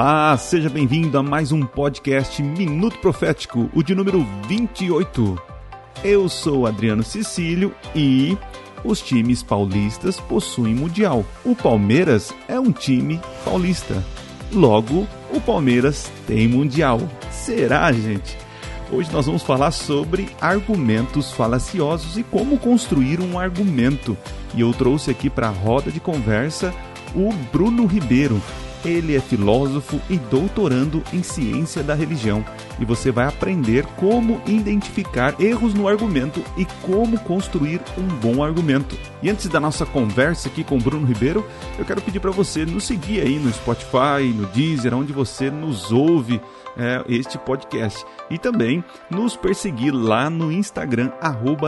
Olá, seja bem-vindo a mais um podcast Minuto Profético, o de número 28. Eu sou Adriano Cecílio e os times paulistas possuem mundial. O Palmeiras é um time paulista. Logo, o Palmeiras tem mundial. Será, gente? Hoje nós vamos falar sobre argumentos falaciosos e como construir um argumento. E eu trouxe aqui para a roda de conversa o Bruno Ribeiro. Ele é filósofo e doutorando em ciência da religião, e você vai aprender como identificar erros no argumento e como construir um bom argumento. E antes da nossa conversa aqui com o Bruno Ribeiro, eu quero pedir para você nos seguir aí no Spotify, no Deezer, onde você nos ouve é, este podcast. E também nos perseguir lá no Instagram,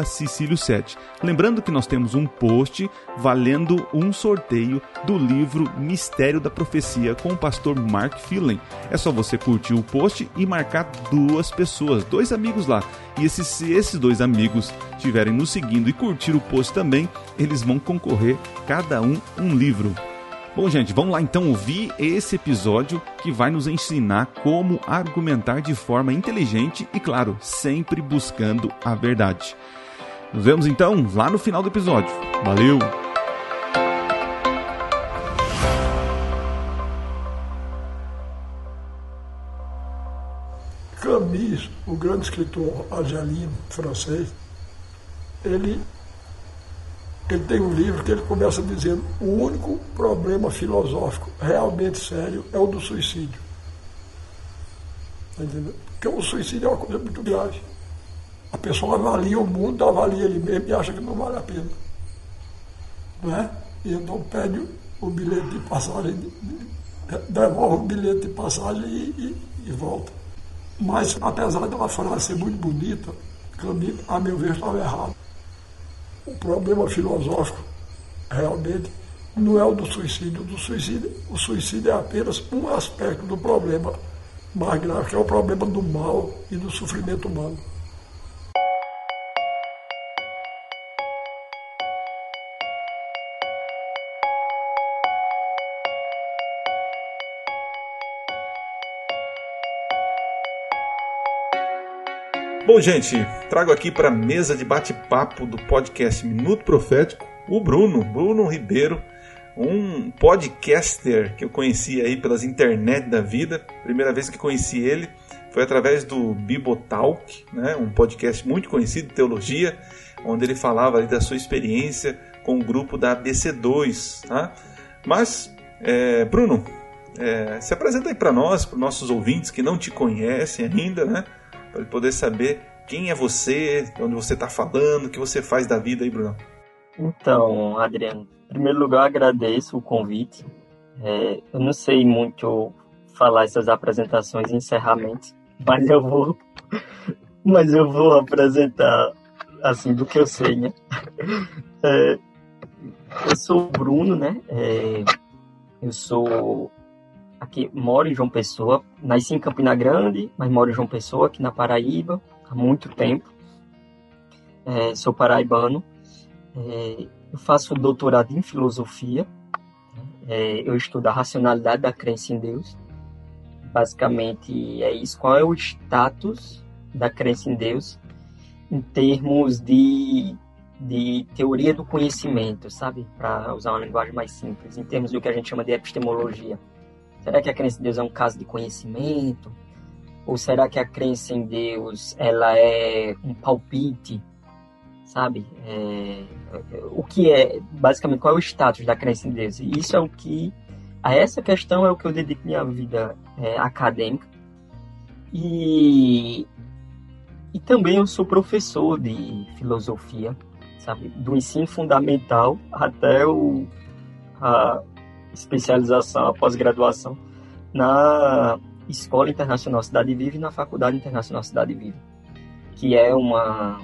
Cecílio7. Lembrando que nós temos um post valendo um sorteio do livro Mistério da Profecia com o pastor Mark Phelan. É só você curtir o post e marcar duas pessoas, dois amigos lá. E se esses dois amigos estiverem nos seguindo e curtir o post também, eles vão concorrer cada um um livro. Bom, gente, vamos lá então ouvir esse episódio que vai nos ensinar como argumentar de forma inteligente e, claro, sempre buscando a verdade. Nos vemos então lá no final do episódio. Valeu! Camus, o grande escritor argelino francês, ele ele tem um livro que ele começa dizendo: o único problema filosófico realmente sério é o do suicídio. Tá entendeu? Porque o suicídio é uma coisa muito grave. A pessoa avalia o mundo, avalia ele mesmo e acha que não vale a pena. Não é? E então pede o bilhete de passagem, devolve o bilhete de passagem e, e, e volta. Mas, apesar de uma frase ser muito bonita, a meu ver, estava errado o problema filosófico realmente não é o do suicídio. Do suicídio, o suicídio é apenas um aspecto do problema mais grave, que é o problema do mal e do sofrimento humano. Bom, gente, trago aqui para a mesa de bate-papo do podcast Minuto Profético o Bruno, Bruno Ribeiro, um podcaster que eu conheci aí pelas internet da vida. Primeira vez que conheci ele foi através do Bibotalk, né, um podcast muito conhecido de teologia, onde ele falava da sua experiência com o grupo da ABC2. Tá? Mas, é, Bruno, é, se apresenta aí para nós, para nossos ouvintes que não te conhecem ainda, né? Para poder saber quem é você, de onde você está falando, o que você faz da vida aí, Bruno. Então, Adriano, em primeiro lugar, agradeço o convite. É, eu não sei muito falar essas apresentações e encerramentos, mas eu vou, mas eu vou apresentar assim do que eu sei, né? É, eu sou o Bruno, né? É, eu sou aqui moro em João Pessoa, nasci em Campina Grande, mas moro em João Pessoa, aqui na Paraíba, há muito tempo. É, sou paraibano. É, eu faço doutorado em filosofia. É, eu estudo a racionalidade da crença em Deus. Basicamente é isso. Qual é o status da crença em Deus em termos de, de teoria do conhecimento, sabe? Para usar uma linguagem mais simples, em termos do que a gente chama de epistemologia. Será que a crença em Deus é um caso de conhecimento? Ou será que a crença em Deus ela é um palpite? Sabe? É, o que é, basicamente, qual é o status da crença em Deus? E isso é o que, a essa questão é o que eu dedico minha vida é, acadêmica. E, e também eu sou professor de filosofia, sabe? Do ensino fundamental até o, a, especialização, a pós-graduação na Escola Internacional Cidade Viva e na Faculdade Internacional Cidade Viva, que é uma,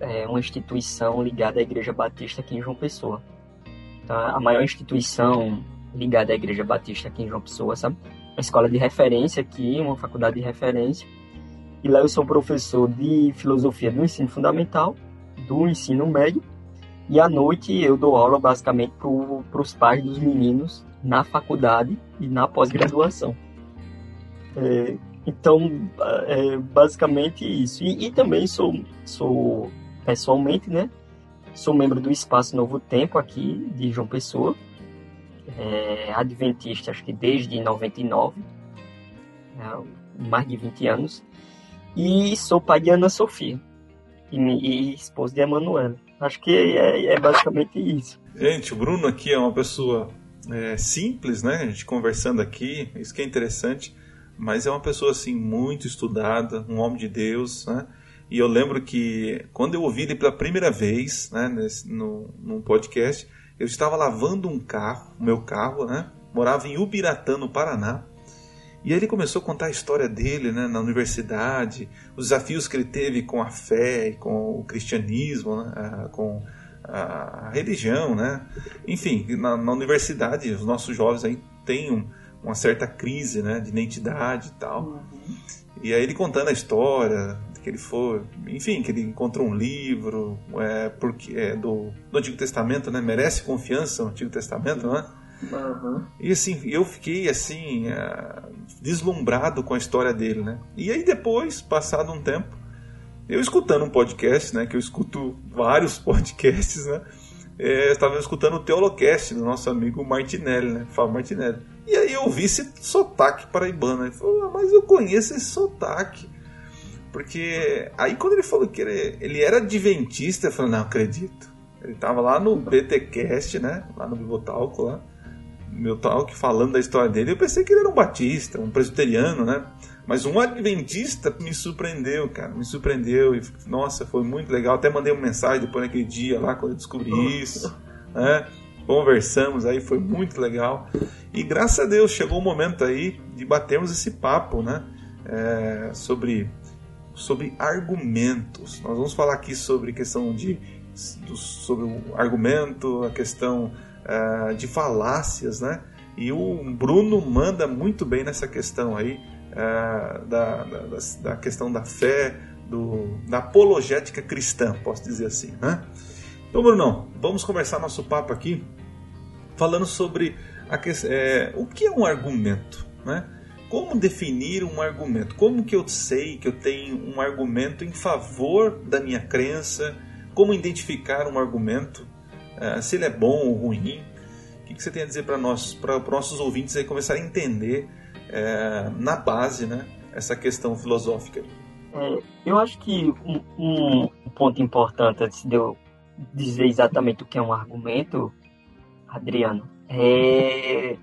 é uma instituição ligada à Igreja Batista aqui em João Pessoa. Tá? A maior instituição ligada à Igreja Batista aqui em João Pessoa, sabe? Uma escola de referência aqui, uma faculdade de referência. E lá eu sou professor de filosofia do ensino fundamental, do ensino médio e à noite eu dou aula basicamente para os pais dos meninos na faculdade e na pós-graduação. É, então, é basicamente isso. E, e, também sou, sou, pessoalmente, né? Sou membro do Espaço Novo Tempo aqui de João Pessoa. É, adventista, acho que desde 99, né, mais de 20 anos. E sou pai de Ana Sofia e, e esposa de Emanuela. Acho que é, é, basicamente isso. Gente, o Bruno aqui é uma pessoa é, simples, né? A gente conversando aqui, isso que é interessante mas é uma pessoa assim muito estudada, um homem de Deus, né? E eu lembro que quando eu ouvi ele pela primeira vez, né, nesse, no, num podcast, eu estava lavando um carro, o meu carro, né? Morava em Ubiratã, no Paraná. E aí ele começou a contar a história dele né, na universidade, os desafios que ele teve com a fé e com o cristianismo, né, com a religião, né? Enfim, na, na universidade, os nossos jovens aí têm um, uma certa crise né, de identidade e tal. Uhum. E aí ele contando a história, que ele foi, enfim, que ele encontrou um livro é, porque, é, do, do Antigo Testamento, né? Merece confiança o Antigo Testamento, né? Uhum. E assim, eu fiquei assim, é, deslumbrado com a história dele, né? E aí depois, passado um tempo, eu escutando um podcast, né? Que eu escuto vários podcasts, né? É, estava escutando o Teolocast do nosso amigo Martinelli, né? Fábio Martinelli. E aí eu vi esse sotaque paraibano. Ele falou, ah, mas eu conheço esse sotaque. Porque aí quando ele falou que ele, ele era adventista, eu falei, não acredito. Ele estava lá no BTcast, né? Lá no Bibotalco, lá. Meu talk falando da história dele. Eu pensei que ele era um batista, um presbiteriano, né? Mas um adventista me surpreendeu, cara. Me surpreendeu. E, nossa, foi muito legal. Até mandei uma mensagem depois naquele dia lá, quando eu descobri isso. Né? Conversamos aí, foi muito legal. E graças a Deus chegou o momento aí de batermos esse papo, né? É, sobre, sobre argumentos. Nós vamos falar aqui sobre questão de sobre o argumento, a questão uh, de falácias, né? E o Bruno manda muito bem nessa questão aí uh, da, da, da, questão da fé, do, da apologética cristã, posso dizer assim, né? Então, Bruno, vamos começar nosso papo aqui falando sobre a, é, o que é um argumento, né? Como definir um argumento? Como que eu sei que eu tenho um argumento em favor da minha crença? Como identificar um argumento? É, se ele é bom ou ruim? O que, você tem a dizer para nós, para os nossos ouvintes aí começarem a entender é, na base, né, essa questão filosófica? É, eu acho que um, um, ponto importante antes de eu dizer exatamente o que é um argumento, Adriano, é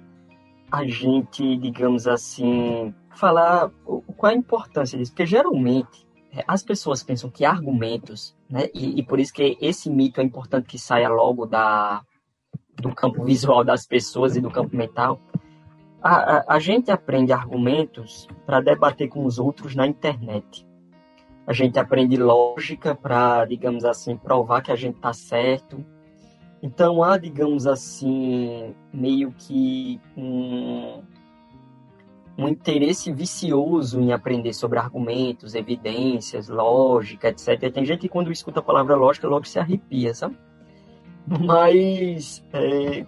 a gente, digamos assim, falar qual é a importância disso, porque geralmente as pessoas pensam que argumentos, né, e, e por isso que esse mito é importante que saia logo da, do campo visual das pessoas e do campo mental. A, a, a gente aprende argumentos para debater com os outros na internet. A gente aprende lógica para, digamos assim, provar que a gente está certo então há, digamos assim, meio que um, um interesse vicioso em aprender sobre argumentos, evidências, lógica, etc. Tem gente que quando escuta a palavra lógica logo se arrepia, sabe? Mas é,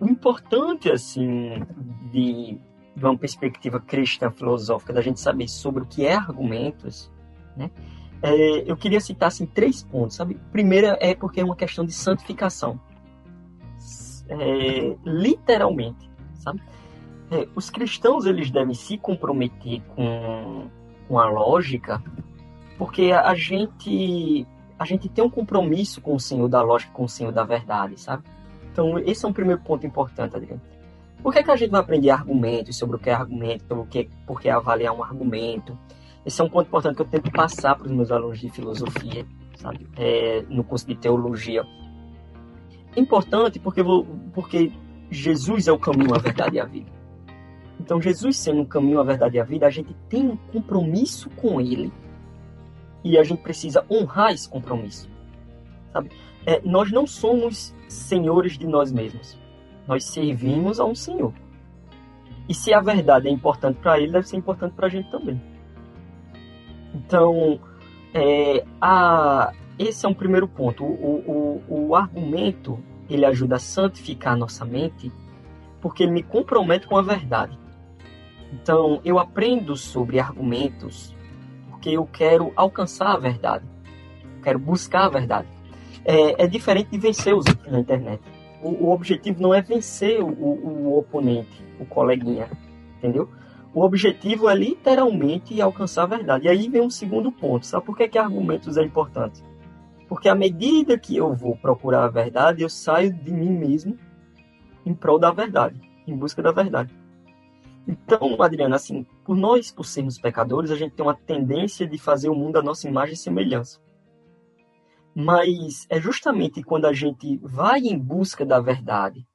o importante, assim, de, de uma perspectiva cristã filosófica, da gente saber sobre o que é argumentos, né? é, eu queria citar assim, três pontos, sabe? Primeiro é porque é uma questão de santificação. É, literalmente, sabe? É, os cristãos eles devem se comprometer com, com a lógica, porque a, gente a gente tem um compromisso com o Senhor da lógica, com o Senhor da verdade, sabe? Então esse é um primeiro ponto importante, Adriano. Por que, que a gente vai aprender argumentos sobre o que é argumento, pelo que, por que avaliar um argumento? Esse é um ponto importante que eu tento passar para os meus alunos de filosofia, sabe? É, no curso de teologia. É importante porque, porque Jesus é o caminho, a verdade e a vida. Então, Jesus sendo o caminho, a verdade e a vida, a gente tem um compromisso com Ele. E a gente precisa honrar esse compromisso. Sabe? É, nós não somos senhores de nós mesmos. Nós servimos a um Senhor. E se a verdade é importante para Ele, deve ser importante para a gente também. Então, é, a, esse é um primeiro ponto. O, o, o argumento ele ajuda a santificar a nossa mente porque ele me compromete com a verdade. Então, eu aprendo sobre argumentos porque eu quero alcançar a verdade, quero buscar a verdade. É, é diferente de vencer os outros na internet. O, o objetivo não é vencer o, o, oponente, o coleguinha, entendeu? O objetivo é literalmente alcançar a verdade. E aí vem um segundo ponto. Sabe por que, que argumentos é importante? Porque à medida que eu vou procurar a verdade, eu saio de mim mesmo em prol da verdade, em busca da verdade. Então, Adriano, assim, por nós, por sermos pecadores, a gente tem uma tendência de fazer o mundo à nossa imagem e semelhança. Mas é justamente quando a gente vai em busca da verdade,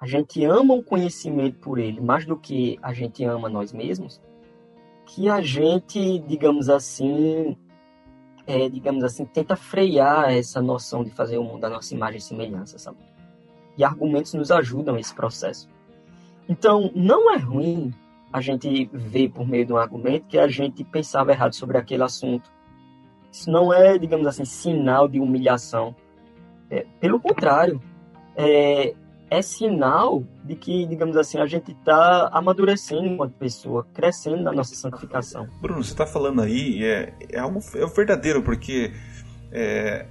a gente ama o conhecimento por ele mais do que a gente ama nós mesmos, que a gente, digamos assim, é, digamos assim, tenta frear essa noção de fazer o mundo à nossa imagem e semelhança, sabe? E argumentos nos ajudam nesse processo. Então, não é ruim a gente ver por meio de um argumento que a gente pensava errado sobre aquele assunto. Isso não é, digamos assim, sinal de humilhação. É, pelo contrário, é, é sinal de que, digamos assim, a gente está amadurecendo enquanto pessoa, crescendo na nossa santificação. Bruno, você está falando aí, é, é algo é verdadeiro, porque é,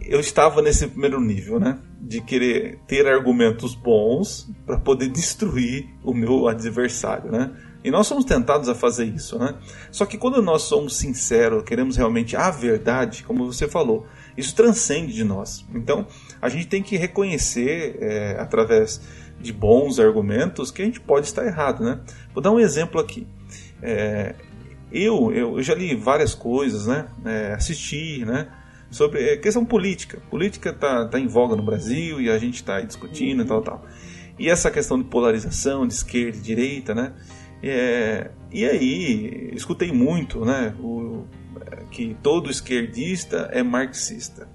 eu estava nesse primeiro nível, né? De querer ter argumentos bons para poder destruir o meu adversário, né? E nós somos tentados a fazer isso, né? Só que quando nós somos sinceros, queremos realmente a verdade, como você falou, isso transcende de nós. Então, a gente tem que reconhecer, é, através de bons argumentos, que a gente pode estar errado, né? Vou dar um exemplo aqui. É, eu, eu, eu, já li várias coisas, né? É, assisti, né? Sobre é, questão política. Política está tá em voga no Brasil e a gente está discutindo e tal, tal. E essa questão de polarização, de esquerda e direita, né? É, e aí, escutei muito, né? O, que todo esquerdista é marxista.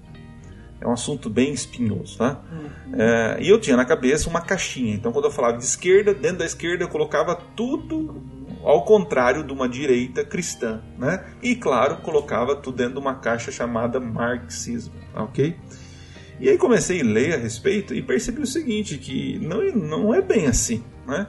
É um assunto bem espinhoso, tá? Uhum. É, e eu tinha na cabeça uma caixinha. Então, quando eu falava de esquerda, dentro da esquerda eu colocava tudo ao contrário de uma direita cristã, né? E claro, colocava tudo dentro de uma caixa chamada marxismo, ok? E aí comecei a ler a respeito e percebi o seguinte, que não, não é bem assim, né?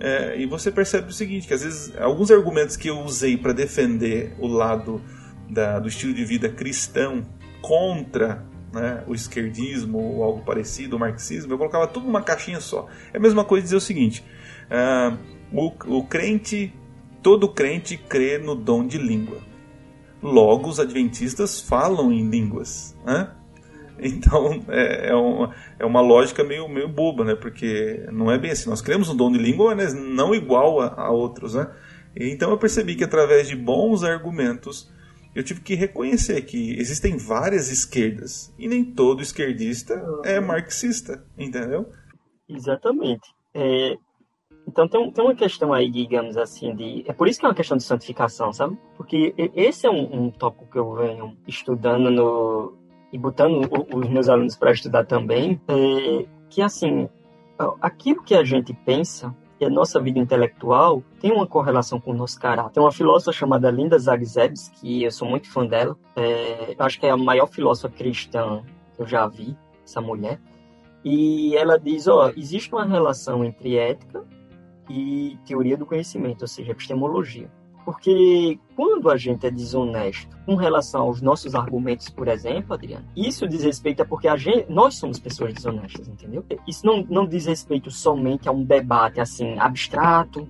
É, e você percebe o seguinte, que às vezes alguns argumentos que eu usei para defender o lado da, do estilo de vida cristão contra né, o esquerdismo ou algo parecido, o marxismo, eu colocava tudo numa caixinha só. É a mesma coisa dizer o seguinte: uh, o, o crente, todo crente crê no dom de língua. Logo, os adventistas falam em línguas. Né? Então é, é, uma, é uma lógica meio, meio boba, né? Porque não é bem assim. Nós cremos no dom de língua, mas não igual a, a outros, né? Então eu percebi que através de bons argumentos eu tive que reconhecer que existem várias esquerdas e nem todo esquerdista é marxista, entendeu? Exatamente. É, então tem, tem uma questão aí, digamos assim, de. É por isso que é uma questão de santificação, sabe? Porque esse é um, um tópico que eu venho estudando no, e botando os meus alunos para estudar também, é que assim, aquilo que a gente pensa e a nossa vida intelectual tem uma correlação com o nosso caráter. Tem uma filósofa chamada Linda Zagrebs, que eu sou muito fã dela. É, acho que é a maior filósofa cristã que eu já vi, essa mulher. E ela diz, ó, existe uma relação entre ética e teoria do conhecimento, ou seja, epistemologia. Porque quando a gente é desonesto com relação aos nossos argumentos, por exemplo, Adriano, isso diz respeito a porque a gente, nós somos pessoas desonestas, entendeu? Isso não, não diz respeito somente a um debate assim abstrato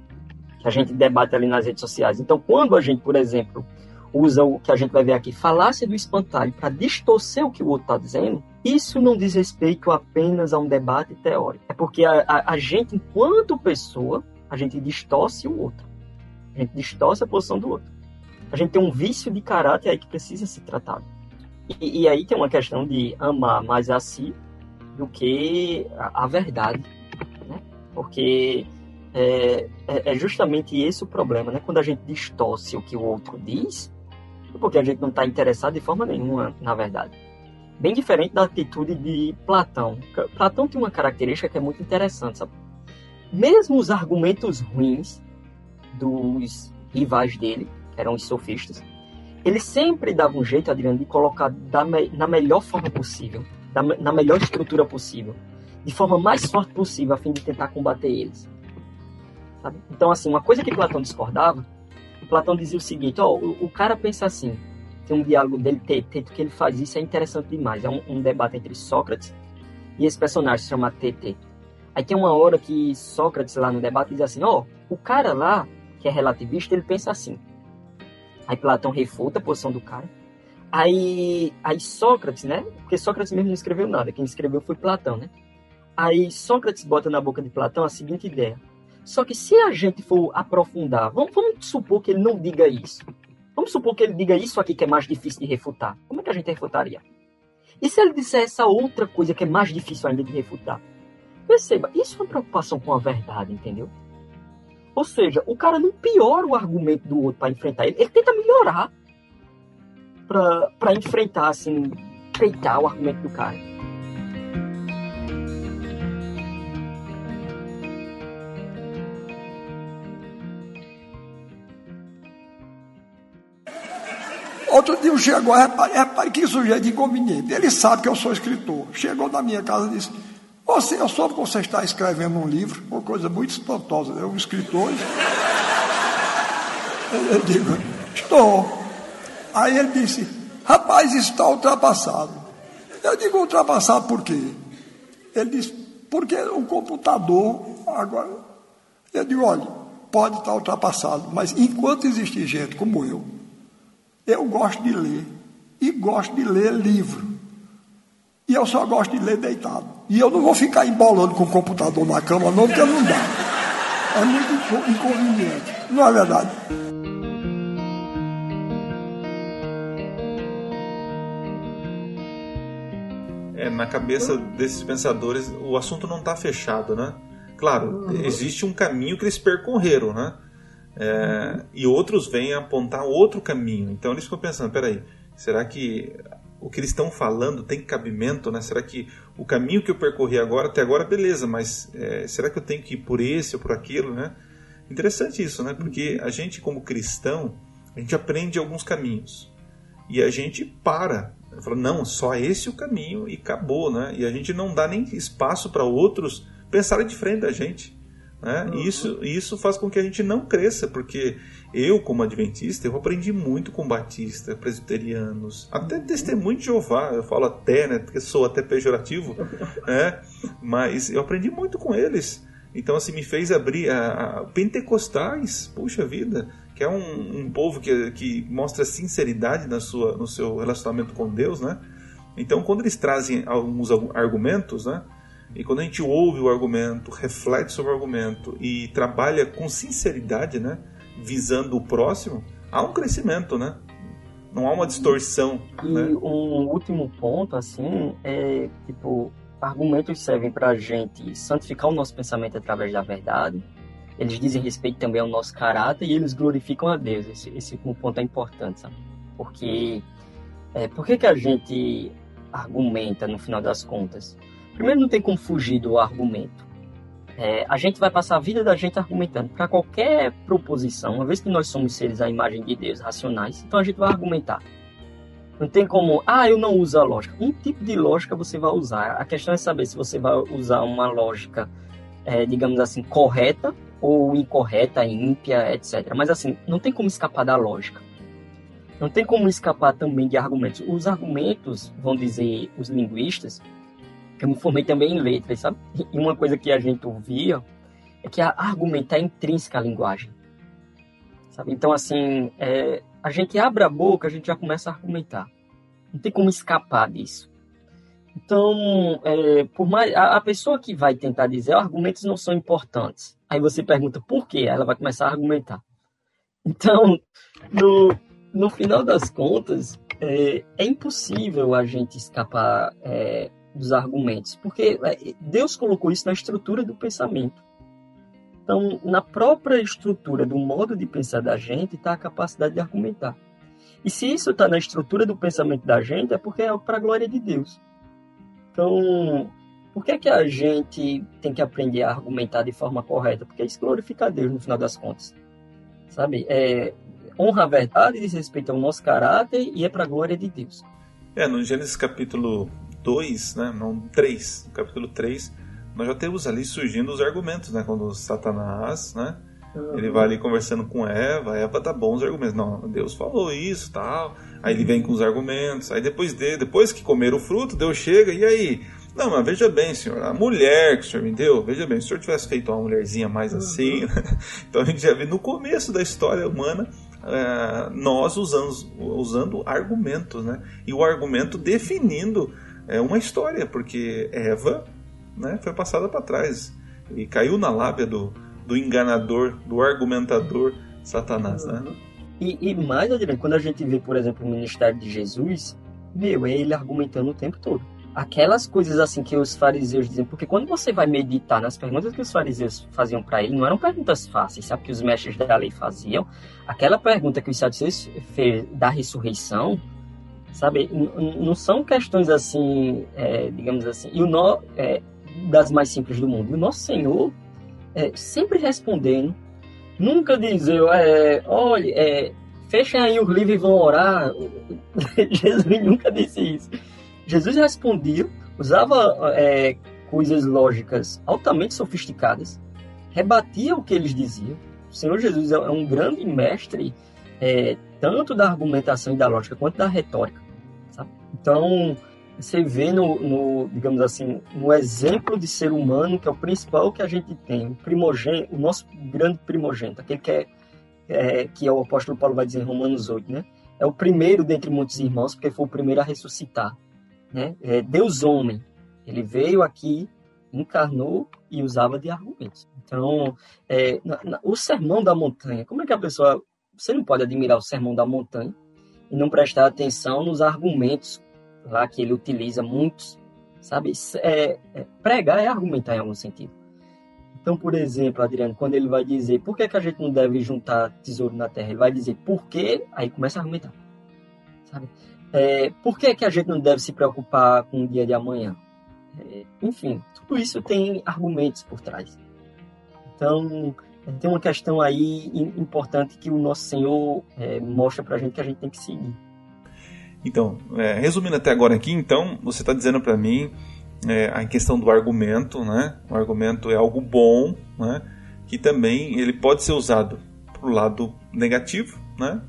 que a gente debate ali nas redes sociais. Então, quando a gente, por exemplo, usa o que a gente vai ver aqui, falácia do espantalho, para distorcer o que o outro está dizendo, isso não diz respeito apenas a um debate teórico. É porque a, a, a gente, enquanto pessoa, a gente distorce o outro. A gente distorce a posição do outro. A gente tem um vício de caráter aí que precisa ser tratado. E, e aí tem uma questão de amar mais a si do que a, a verdade. Né? Porque é, é, é, justamente esse o problema, né? Quando a gente distorce o que o outro diz, é porque a gente não está interessado de forma nenhuma, na verdade. Bem diferente da atitude de Platão. Platão tem uma característica que é muito interessante, sabe? Mesmo os argumentos ruins dos rivais dele, que eram os sofistas, ele sempre dava um jeito, Adriano, de colocar da me na melhor forma possível, da, na melhor estrutura possível, de forma mais forte possível, a fim de tentar combater eles. Sabe? Então, assim, uma coisa que Platão discordava, Platão dizia o seguinte, ó, o, o cara pensa assim, tem um diálogo dele, Teto, que ele faz isso, é interessante demais, é um, um debate entre Sócrates e esse personagem se chama. Aí tem uma hora que Sócrates lá no debate diz assim, ó, o cara lá, que é relativista, ele pensa assim. Aí Platão refuta a posição do cara. Aí, aí Sócrates, né? Porque Sócrates mesmo não escreveu nada, quem escreveu foi Platão, né? Aí Sócrates bota na boca de Platão a seguinte ideia. Só que se a gente for aprofundar, vamos, vamos supor que ele não diga isso. Vamos supor que ele diga isso aqui que é mais difícil de refutar. Como é que a gente refutaria? E se ele disser essa outra coisa que é mais difícil ainda de refutar? Perceba, isso é uma preocupação com a verdade, entendeu? Ou seja, o cara não piora o argumento do outro para enfrentar ele, ele tenta melhorar para enfrentar, assim, peitar o argumento do cara. Outro dia chegou, repare, repare que sujeito inconveniente. Ele sabe que eu sou escritor. Chegou na minha casa e disse: Você, eu soube que você está escrevendo um livro, uma coisa muito espantosa. Eu, um escritor. Eu digo: Estou. Aí ele disse: Rapaz, está ultrapassado. Eu digo: Ultrapassado por quê? Ele disse: Porque o computador agora. Eu digo: Olha, pode estar ultrapassado, mas enquanto existir gente como eu, eu gosto de ler. E gosto de ler livro. E eu só gosto de ler deitado. E eu não vou ficar embolando com o computador na cama, não, porque não dá. É muito inconveniente. Não é verdade? É, na cabeça desses pensadores, o assunto não está fechado, né? Claro, uhum. existe um caminho que eles percorreram, né? É, e outros vêm apontar outro caminho. Então eles ficam pensando: peraí, será que o que eles estão falando tem cabimento? Né? Será que o caminho que eu percorri agora, até agora, beleza, mas é, será que eu tenho que ir por esse ou por aquilo? Né? Interessante isso, né? porque a gente, como cristão, a gente aprende alguns caminhos e a gente para. Fala, não, só esse é o caminho e acabou, né? E a gente não dá nem espaço para outros pensarem de frente da gente. Né? Uhum. Isso, isso faz com que a gente não cresça, porque eu, como adventista, eu aprendi muito com batista, presbiterianos, até testemunho de Jeová, eu falo até, né, porque sou até pejorativo, né, mas eu aprendi muito com eles. Então, assim, me fez abrir a, a pentecostais, puxa vida, que é um, um povo que, que mostra sinceridade na sua, no seu relacionamento com Deus, né? Então, quando eles trazem alguns argumentos, né, e quando a gente ouve o argumento, reflete sobre o argumento e trabalha com sinceridade, né, visando o próximo, há um crescimento, né? Não há uma distorção. E né? um último ponto, assim, é tipo, argumentos servem para a gente santificar o nosso pensamento através da verdade. Eles dizem respeito também ao nosso caráter e eles glorificam a Deus. Esse, esse ponto é importante, sabe? Porque é, por que, que a gente argumenta no final das contas? Primeiro, não tem como fugir do argumento. É, a gente vai passar a vida da gente argumentando para qualquer proposição, uma vez que nós somos seres à imagem de Deus, racionais, então a gente vai argumentar. Não tem como, ah, eu não uso a lógica. Um tipo de lógica você vai usar. A questão é saber se você vai usar uma lógica, é, digamos assim, correta ou incorreta, ímpia, etc. Mas assim, não tem como escapar da lógica. Não tem como escapar também de argumentos. Os argumentos, vão dizer os linguistas, eu me formei também em letras, sabe? E uma coisa que a gente ouvia é que a argumentar é intrínseca à linguagem. Sabe? Então, assim, é, a gente abre a boca, a gente já começa a argumentar. Não tem como escapar disso. Então, é, por mais a, a, pessoa que vai tentar dizer, argumentos não são importantes. Aí você pergunta por quê? Ela vai começar a argumentar. Então, no, no final das contas, é, é impossível a gente escapar é, dos argumentos, porque é, Deus colocou isso na estrutura do pensamento. Então, na própria estrutura do modo de pensar da gente está a capacidade de argumentar. E se isso está na estrutura do pensamento da gente, é porque é para a glória de Deus. Então, por que, que a gente tem que aprender a argumentar de forma correta? Porque isso glorifica a Deus no final das contas. Sabe? É, honra a verdade, diz respeito ao nosso caráter e é para a glória de Deus. É, no Gênesis capítulo 2, né, não 3, no capítulo 3, nós já temos ali surgindo os argumentos, né, quando Satanás, né, Uhum. Ele vai ali conversando com Eva, Eva dá bons argumentos. Não, Deus falou isso, tal. Aí ele vem com os argumentos. Aí depois de, depois que comer o fruto, Deus chega e aí, não, mas veja bem, senhor, a mulher que o senhor me deu, veja bem, se o senhor tivesse feito uma mulherzinha mais assim, uhum. então a gente já vê no começo da história humana é, nós usamos, usando argumentos, né? E o argumento definindo é, uma história, porque Eva né, foi passada para trás e caiu na lábia do, do enganador, do argumentador Satanás, né? E, e mais, Adriano, quando a gente vê, por exemplo, o ministério de Jesus, meu, é ele argumentando o tempo todo. Aquelas coisas assim que os fariseus dizem, porque quando você vai meditar nas perguntas que os fariseus faziam para ele, não eram perguntas fáceis, sabe? Que os mestres da lei faziam. Aquela pergunta que os saduceus fez da ressurreição, sabe? Não são questões assim, é, digamos assim, e o nó é, das mais simples do mundo. E o nosso Senhor é, sempre respondendo, nunca dizendo, é, olha, é, fechem aí os livros e vão orar. Jesus nunca disse isso. Jesus respondia, usava é, coisas lógicas altamente sofisticadas, rebatia o que eles diziam. O Senhor Jesus é um grande mestre, tanto da argumentação e da lógica, quanto da retórica. Sabe? Então, você vê no, no, digamos assim, no exemplo de ser humano, que é o principal que a gente tem, o primogênito, o nosso grande primogênito, aquele que é, é, que é o apóstolo Paulo vai dizer em Romanos 8, né? É o primeiro dentre muitos irmãos, porque foi o primeiro a ressuscitar. Né? É Deus homem. Ele veio aqui, encarnou e usava de argumentos. Então, é, na, na, o sermão da montanha, como é que a pessoa. Você não pode admirar o sermão da montanha e não prestar atenção nos argumentos lá que ele utiliza muitos, sabe? É, é, pregar é argumentar em algum sentido. Então, por exemplo, Adriano, quando ele vai dizer por que, que a gente não deve juntar tesouro na terra, ele vai dizer por quê, aí começa a argumentar. Sabe? É, por que, que a gente não deve se preocupar com o dia de amanhã? É, enfim, tudo isso tem argumentos por trás. Então, tem uma questão aí importante que o nosso Senhor é, mostra para a gente que a gente tem que seguir. Então, é, resumindo até agora aqui, então, você está dizendo para mim é, a questão do argumento, né? O argumento é algo bom, né? Que também ele pode ser usado para o lado negativo, né?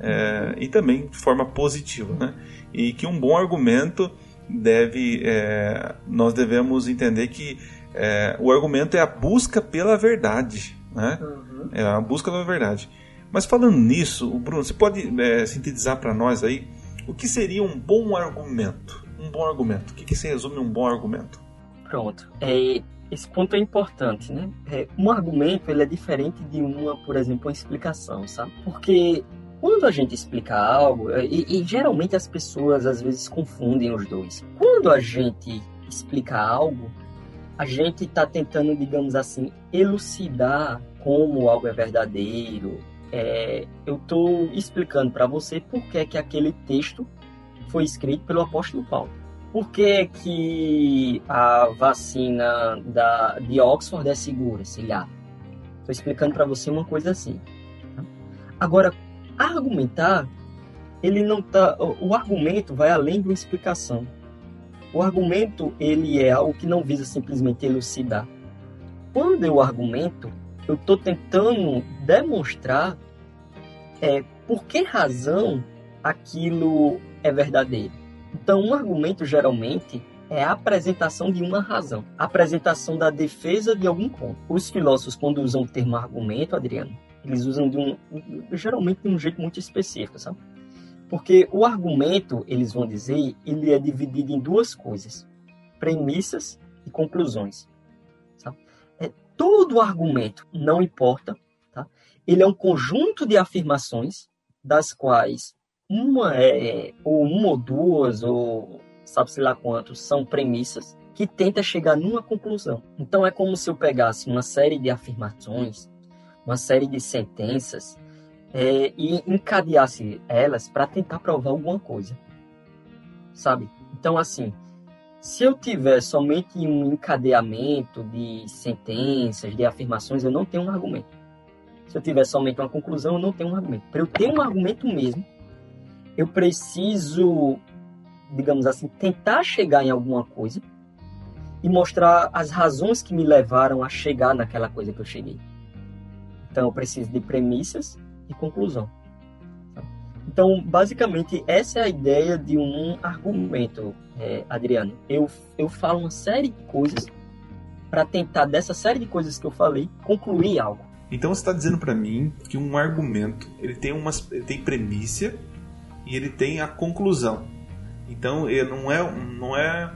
É, e também de forma positiva, né? E que um bom argumento deve, é, nós devemos entender que é, o argumento é a busca pela verdade, né? Uhum. É a busca pela verdade. Mas falando nisso, Bruno, você pode é, sintetizar para nós aí o que seria um bom argumento? Um bom argumento. O que, que se resume um bom argumento? Pronto. É, esse ponto é importante, né? É, um argumento ele é diferente de uma, por exemplo, uma explicação, sabe? Porque quando a gente explica algo, é, e, e geralmente as pessoas às vezes confundem os dois. Quando a gente explica algo, a gente está tentando, digamos assim, elucidar como algo é verdadeiro, é, eu estou explicando para você por que, que aquele texto foi escrito pelo apóstolo Paulo. Por que, que a vacina da, de Oxford é segura, lá. Estou explicando para você uma coisa assim. Tá? Agora, argumentar, ele não tá. O argumento vai além de uma explicação. O argumento ele é algo que não visa simplesmente elucidar. Quando eu argumento, eu estou tentando demonstrar é, por que razão aquilo é verdadeiro. Então, um argumento geralmente é a apresentação de uma razão, a apresentação da defesa de algum ponto. Os filósofos, quando usam o termo argumento, Adriano, eles usam de um, geralmente de um jeito muito específico, sabe? Porque o argumento, eles vão dizer, ele é dividido em duas coisas: premissas e conclusões todo argumento, não importa, tá? ele é um conjunto de afirmações, das quais uma é, ou uma ou duas, ou sabe-se lá quantos, são premissas, que tenta chegar numa conclusão. Então é como se eu pegasse uma série de afirmações, uma série de sentenças, é, e encadeasse elas para tentar provar alguma coisa. Sabe? Então, assim, se eu tiver somente um encadeamento de sentenças, de afirmações, eu não tenho um argumento. Se eu tiver somente uma conclusão, eu não tenho um argumento. Para eu ter um argumento mesmo, eu preciso, digamos assim, tentar chegar em alguma coisa e mostrar as razões que me levaram a chegar naquela coisa que eu cheguei. Então eu preciso de premissas conclusão. Então, basicamente, essa é a ideia de um argumento, é, Adriano. Eu, eu falo uma série de coisas para tentar, dessa série de coisas que eu falei, concluir algo. Então você está dizendo para mim que um argumento ele tem, umas, ele tem premissa e ele tem a conclusão. Então ele não é, não é,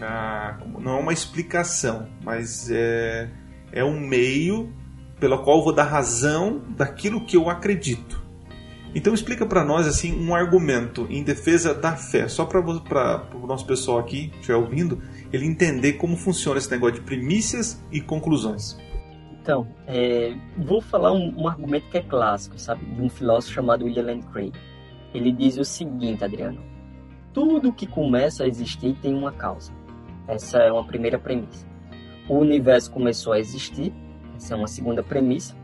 a, não é uma explicação, mas é, é um meio pelo qual vou dar razão daquilo que eu acredito. Então explica para nós assim um argumento em defesa da fé, só para o nosso pessoal aqui que estiver ouvindo, ele entender como funciona esse negócio de primícias e conclusões. Então, é, vou falar um, um, argumento que é clássico, sabe, de um filósofo chamado William Lane Craig. Ele diz o seguinte, Adriano: tudo que começa a existir tem uma causa. Essa é uma primeira premissa. O universo começou a existir, essa é uma segunda premissa.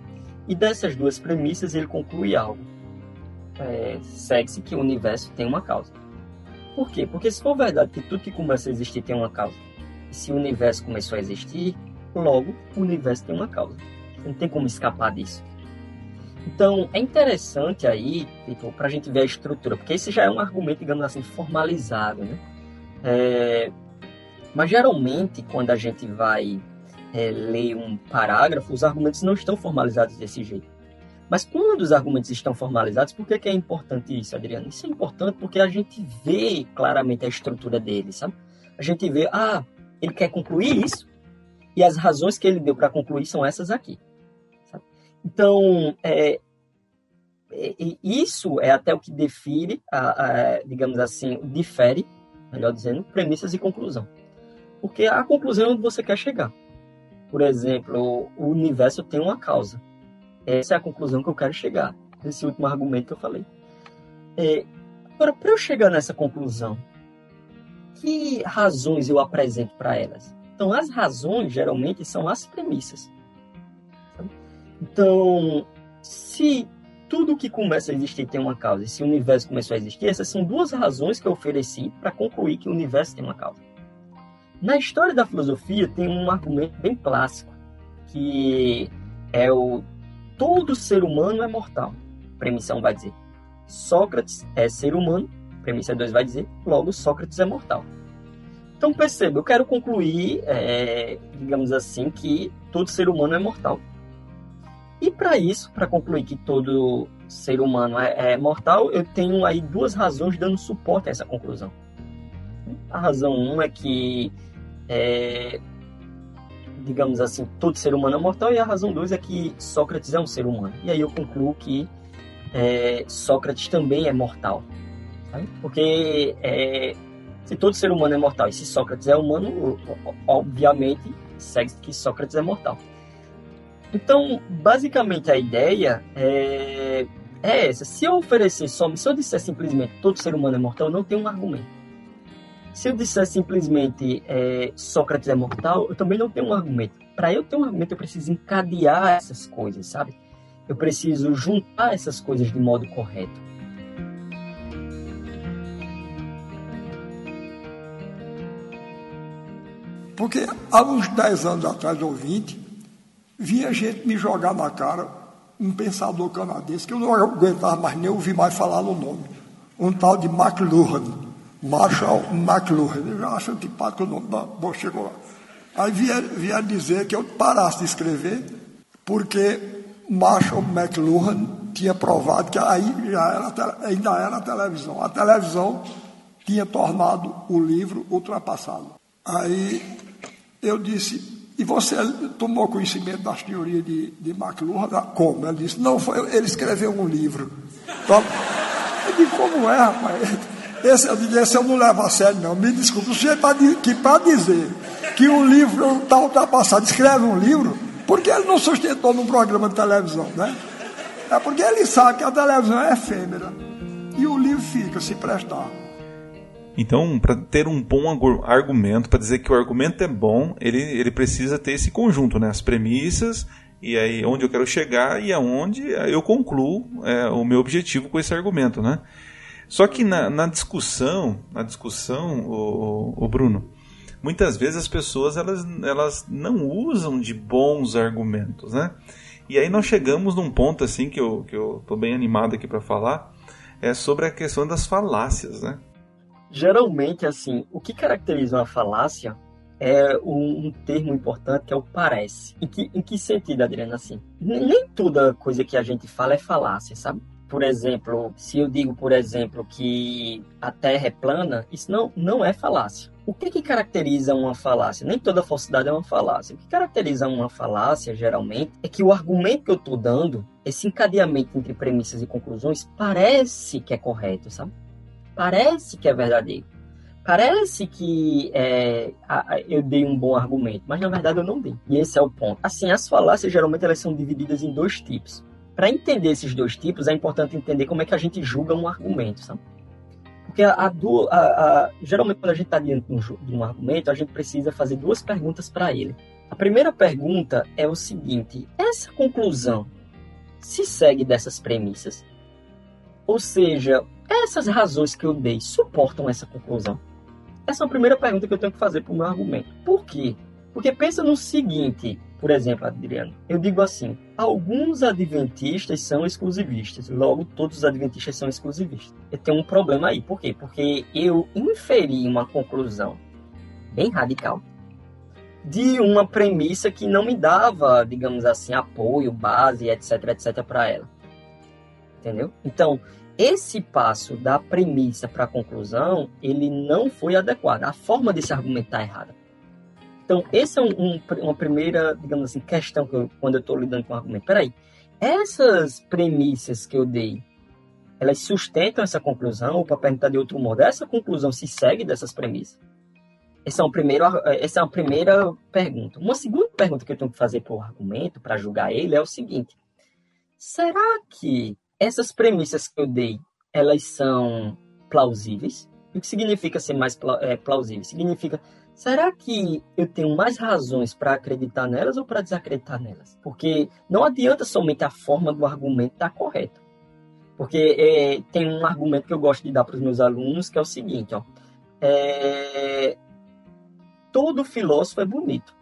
E dessas duas premissas ele conclui algo é, segue-se que o universo tem uma causa. Por quê? Porque se for verdade que tudo que começa a existir tem uma causa, se o universo começou a existir, logo o universo tem uma causa. Não tem como escapar disso. Então, é interessante aí, tipo, para a gente ver a estrutura, porque esse já é um argumento, digamos assim, formalizado, né? É, mas geralmente, quando a gente vai é, ler um parágrafo, os argumentos não estão formalizados desse jeito. Mas quando os argumentos estão formalizados, por que, que é importante isso, Adriano? Isso é importante porque a gente vê claramente a estrutura dele, sabe? A gente vê, ah, ele quer concluir isso, e as razões que ele deu para concluir são essas aqui. Sabe? Então, é, é, isso é até o que define, a, a, digamos assim, difere, melhor dizendo, premissas e conclusão. Porque a conclusão é onde você quer chegar. Por exemplo, o universo tem uma causa. Essa é a conclusão que eu quero chegar, nesse último argumento que eu falei. É, agora, para eu chegar nessa conclusão, que razões eu apresento para elas? Então, as razões, geralmente, são as premissas. Então, se tudo que começa a existir tem uma causa, e se o universo começou a existir, essas são duas razões que eu ofereci para concluir que o universo tem uma causa. Na história da filosofia, tem um argumento bem clássico, que é o todo ser humano é mortal. Premissa 1 vai dizer. Sócrates é ser humano. Premissa 2 vai dizer. Logo, Sócrates é mortal. Então perceba, eu quero concluir, é, digamos assim, que todo ser humano é mortal. E para isso, para concluir que todo ser humano é, é, mortal, eu tenho aí duas razões dando suporte a essa conclusão. A razão 1 um é que é, digamos assim, todo ser humano é mortal, e a razão dois é que Sócrates é um ser humano. E aí eu concluo que é, Sócrates também é mortal. Sabe? Porque é, se todo ser humano é mortal e se Sócrates é humano, obviamente segue que Sócrates é mortal. Então, basicamente a ideia é, é essa. Se eu oferecer só, se eu disser simplesmente todo ser humano é mortal, não tem um argumento. Se eu disser simplesmente é, Sócrates é mortal, eu também não tenho um argumento. Para eu ter um argumento, eu preciso encadear essas coisas, sabe? Eu preciso juntar essas coisas de modo correto. Porque há uns 10 anos atrás, ou 20, vinha gente me jogar na cara um pensador canadense que eu não aguentava mais nem ouvir mais falar no nome. Um tal de McLuhan. Marshall McLuhan. Eu acho antipático o nome chegou lá. Aí vieram dizer que eu parasse de escrever, porque Marshall McLuhan tinha provado que aí já era, ainda era a televisão. A televisão tinha tornado o livro ultrapassado. Aí eu disse, e você tomou conhecimento das teorias de, de McLuhan? Como? Ele disse, não, foi, ele escreveu um livro. Então, eu disse, como é, rapaz? Esse, esse eu não levo a sério, não. Me desculpe. O senhor que para dizer que o livro está ultrapassado, escreve um livro, porque ele não sustentou num programa de televisão, né? É porque ele sabe que a televisão é efêmera. E o livro fica, se prestar. Então, para ter um bom argumento, para dizer que o argumento é bom, ele, ele precisa ter esse conjunto, né? As premissas e aí onde eu quero chegar e aonde eu concluo é, o meu objetivo com esse argumento, né? Só que na, na discussão, na discussão, o, o, Bruno, muitas vezes as pessoas elas, elas não usam de bons argumentos, né? E aí nós chegamos num ponto assim que eu, que eu tô bem animado aqui para falar, é sobre a questão das falácias, né? Geralmente, assim, o que caracteriza uma falácia é um, um, termo importante que é o parece. Em que, em que sentido, Adriana? Assim, nem toda coisa que a gente fala é falácia, sabe? Por exemplo, se eu digo, por exemplo, que a Terra é plana, isso não, não é falácia. O que, que caracteriza uma falácia? Nem toda falsidade é uma falácia. O que caracteriza uma falácia, geralmente, é que o argumento que eu estou dando, esse encadeamento entre premissas e conclusões, parece que é correto, sabe? Parece que é verdadeiro parece que é, eu dei um bom argumento, mas na verdade eu não dei. E esse é o ponto. Assim, as falácias geralmente elas são divididas em dois tipos. Para entender esses dois tipos, é importante entender como é que a gente julga um argumento, sabe? Porque a, a, a, geralmente quando a gente está diante de um, de um argumento, a gente precisa fazer duas perguntas para ele. A primeira pergunta é o seguinte: essa conclusão se segue dessas premissas? Ou seja, essas razões que eu dei suportam essa conclusão? Essa é a primeira pergunta que eu tenho que fazer para o meu argumento. Por quê? Porque pensa no seguinte, por exemplo, Adriano, eu digo assim: alguns adventistas são exclusivistas, logo todos os adventistas são exclusivistas. Eu tenho um problema aí. Por quê? Porque eu inferi uma conclusão bem radical de uma premissa que não me dava, digamos assim, apoio, base, etc, etc para ela. Entendeu? Então, esse passo da premissa para a conclusão, ele não foi adequado. A forma desse argumento está errada. Então, essa é um, um, uma primeira, digamos assim, questão que eu, quando eu estou lidando com o argumento. Peraí, essas premissas que eu dei, elas sustentam essa conclusão? Ou para perguntar de outro modo, essa conclusão se segue dessas premissas? Essa é, uma primeira, essa é uma primeira pergunta. Uma segunda pergunta que eu tenho que fazer para o argumento, para julgar ele, é o seguinte: será que essas premissas que eu dei, elas são plausíveis. O que significa ser mais é, plausível? Significa, será que eu tenho mais razões para acreditar nelas ou para desacreditar nelas? Porque não adianta somente a forma do argumento estar tá correta. Porque é, tem um argumento que eu gosto de dar para os meus alunos, que é o seguinte, ó. É, todo filósofo é bonito.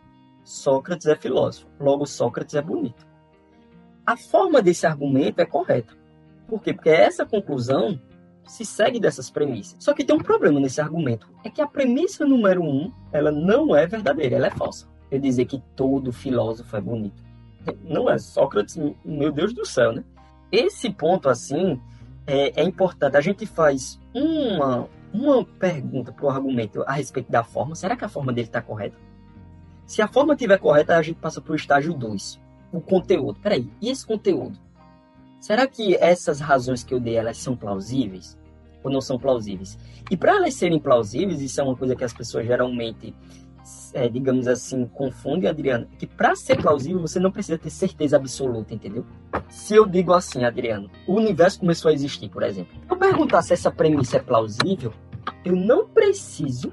Sócrates é filósofo. Logo, Sócrates é bonito. A forma desse argumento é correta. Por quê? Porque essa conclusão se segue dessas premissas. Só que tem um problema nesse argumento. É que a premissa número um, ela não é verdadeira, ela é falsa. Eu dizer que todo filósofo é bonito. Não é Sócrates, meu Deus do céu, né? Esse ponto, assim, é, é importante. A gente faz uma, uma pergunta para o argumento a respeito da forma. Será que a forma dele está correta? Se a forma estiver correta, a gente passa para o estágio 2. O conteúdo. Peraí, e esse conteúdo? Será que essas razões que eu dei, elas são plausíveis? Ou não são plausíveis? E para elas serem plausíveis, isso é uma coisa que as pessoas geralmente, é, digamos assim, confundem, Adriano, que para ser plausível você não precisa ter certeza absoluta, entendeu? Se eu digo assim, Adriano, o universo começou a existir, por exemplo. Eu perguntar se essa premissa é plausível, eu não preciso,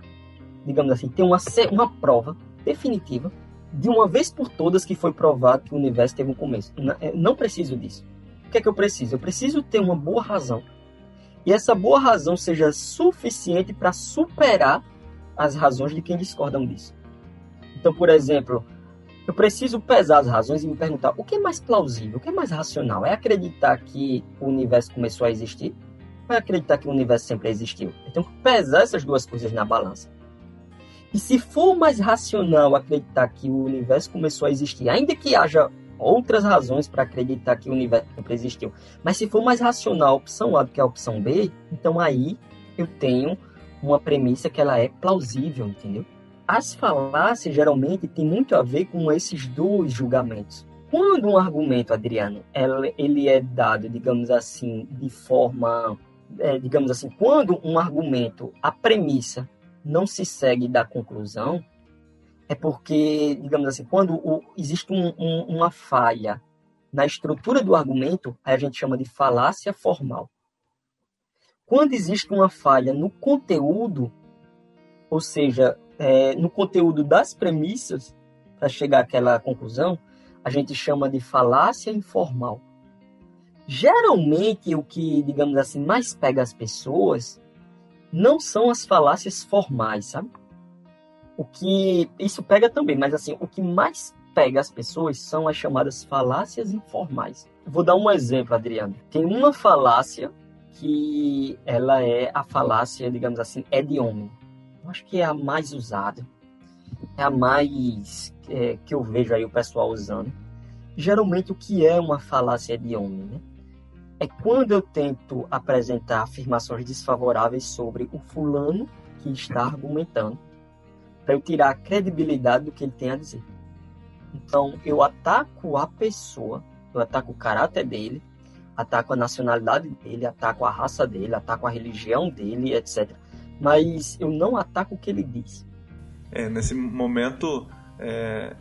digamos assim, ter uma, uma prova definitiva de uma vez por todas que foi provado que o universo teve um começo. Não, é, não preciso disso que é que eu preciso? Eu preciso ter uma boa razão. E essa boa razão seja suficiente para superar as razões de quem discordam disso. Então, por exemplo, eu preciso pesar as razões e me perguntar o que é mais plausível, o que é mais racional? É acreditar que o universo começou a existir? Ou é acreditar que o universo sempre existiu? Eu tenho que pesar essas duas coisas na balança. E se for mais racional acreditar que o universo começou a existir, ainda que haja outras razões para acreditar que o universo sempre existiu. Mas se for mais racional a opção A do que a opção B, então aí eu tenho uma premissa que ela é plausível, entendeu? As falácias geralmente têm muito a ver com esses dois julgamentos. Quando um argumento, Adriano, ele é dado, digamos assim, de forma, é, digamos assim, quando um argumento, a premissa não se segue da conclusão, é porque, digamos assim, quando o, existe um, um, uma falha na estrutura do argumento, a gente chama de falácia formal. Quando existe uma falha no conteúdo, ou seja, é, no conteúdo das premissas, para chegar àquela conclusão, a gente chama de falácia informal. Geralmente, o que, digamos assim, mais pega as pessoas não são as falácias formais, sabe? O que isso pega também, mas assim, o que mais pega as pessoas são as chamadas falácias informais. Vou dar um exemplo, Adriano. Tem uma falácia que ela é a falácia, digamos assim, é de homem. Eu acho que é a mais usada, é a mais é, que eu vejo aí o pessoal usando. Geralmente o que é uma falácia de homem, né? É quando eu tento apresentar afirmações desfavoráveis sobre o fulano que está argumentando, para eu tirar a credibilidade do que ele tem a dizer. Então, eu ataco a pessoa, eu ataco o caráter dele, ataco a nacionalidade dele, ataco a raça dele, ataco a religião dele, etc. Mas eu não ataco o que ele diz. É, nesse momento, é,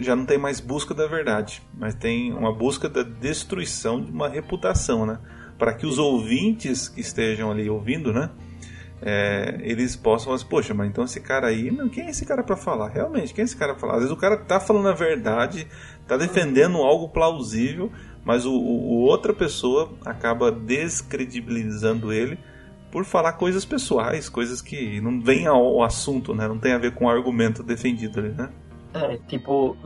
já não tem mais busca da verdade, mas tem uma busca da destruição de uma reputação, né? Para que os ouvintes que estejam ali ouvindo, né? É, eles possam falar assim, poxa, mas então esse cara aí, não, quem é esse cara para falar? Realmente, quem é esse cara para falar? Às vezes o cara tá falando a verdade, tá defendendo algo plausível, mas o, o outra pessoa acaba descredibilizando ele por falar coisas pessoais, coisas que não vêm ao assunto, né? Não tem a ver com o argumento defendido ali, né? É, tipo,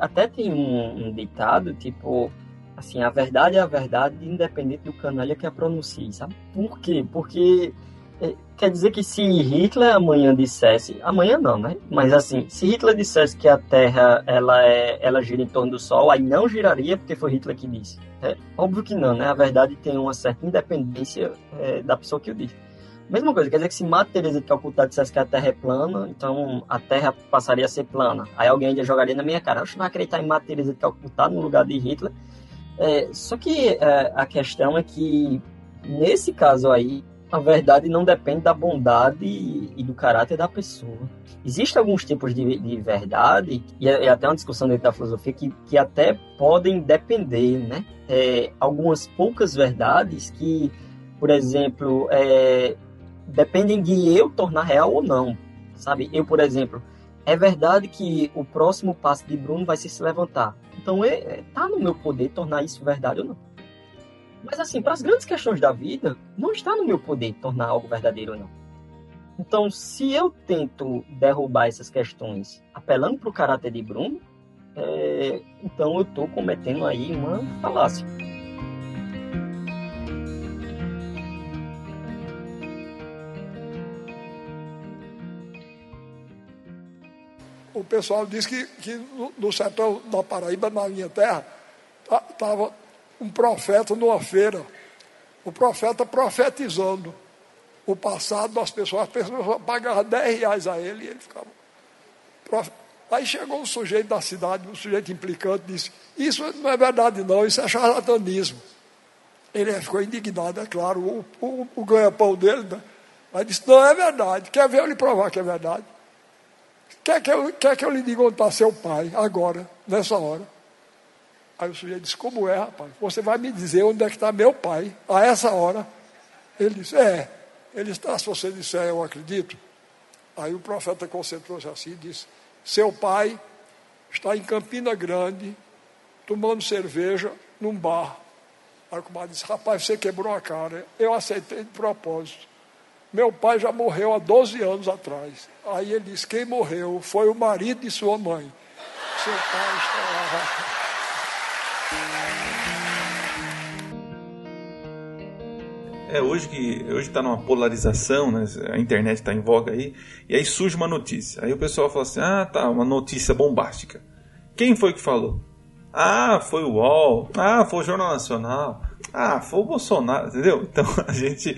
até tem um, um ditado, tipo, assim, a verdade é a verdade, independente do canalha que a pronuncie, sabe? Por quê? Porque quer dizer que se Hitler amanhã dissesse, amanhã não, né? Mas assim, se Hitler dissesse que a Terra ela é, ela gira em torno do Sol, aí não giraria porque foi Hitler que disse. É, óbvio que não, né? A verdade tem uma certa independência é, da pessoa que o diz. Mesma coisa, quer dizer que se Madre Teresa de Calcutá dissesse que a Terra é plana, então a Terra passaria a ser plana. Aí alguém ainda jogaria na minha cara, eu não acreditar em Madre Teresa de Calcutá no lugar de Hitler. É, só que é, a questão é que nesse caso aí a verdade não depende da bondade e do caráter da pessoa. Existem alguns tipos de, de verdade, e é, é, até uma discussão dentro da filosofia, que, que até podem depender, né? É, algumas poucas verdades que, por exemplo, é, dependem de eu tornar real ou não, sabe? Eu, por exemplo, é verdade que o próximo passo de Bruno vai ser se levantar. Então, é, é tá no meu poder tornar isso verdade ou não. Mas assim, para as grandes questões da vida, não está no meu poder tornar algo verdadeiro ou não. Então, se eu tento derrubar essas questões apelando para o caráter de Bruno, é, então eu estou cometendo aí uma falácia. O pessoal diz que, que no, no sertão da Paraíba, na minha terra, estava um profeta numa feira. O profeta profetizando o passado das pessoas. As pessoas pagavam 10 reais a ele e ele ficava. Aí chegou um sujeito da cidade, um sujeito implicante, disse: Isso não é verdade, não, isso é charlatanismo. Ele ficou indignado, é claro, o, o, o ganha-pão dele, né? Mas disse: Não é verdade. Quer ver eu lhe provar que é verdade? Quer que eu, quer que eu lhe diga onde está seu pai, agora, nessa hora? Aí o sujeito disse, como é, rapaz? Você vai me dizer onde é que está meu pai, a essa hora. Ele disse, é. Ele está, se você disser, eu acredito. Aí o profeta concentrou-se assim e disse, seu pai está em Campina Grande, tomando cerveja num bar. Aí o comadre disse, rapaz, você quebrou a cara. Eu aceitei de propósito. Meu pai já morreu há 12 anos atrás. Aí ele disse, quem morreu foi o marido de sua mãe. Seu pai está lá. É, hoje que hoje está numa polarização, né? a internet está em voga aí, e aí surge uma notícia. Aí o pessoal fala assim: ah, tá, uma notícia bombástica. Quem foi que falou? Ah, foi o UOL. Ah, foi o Jornal Nacional. Ah, foi o Bolsonaro, entendeu? Então a gente.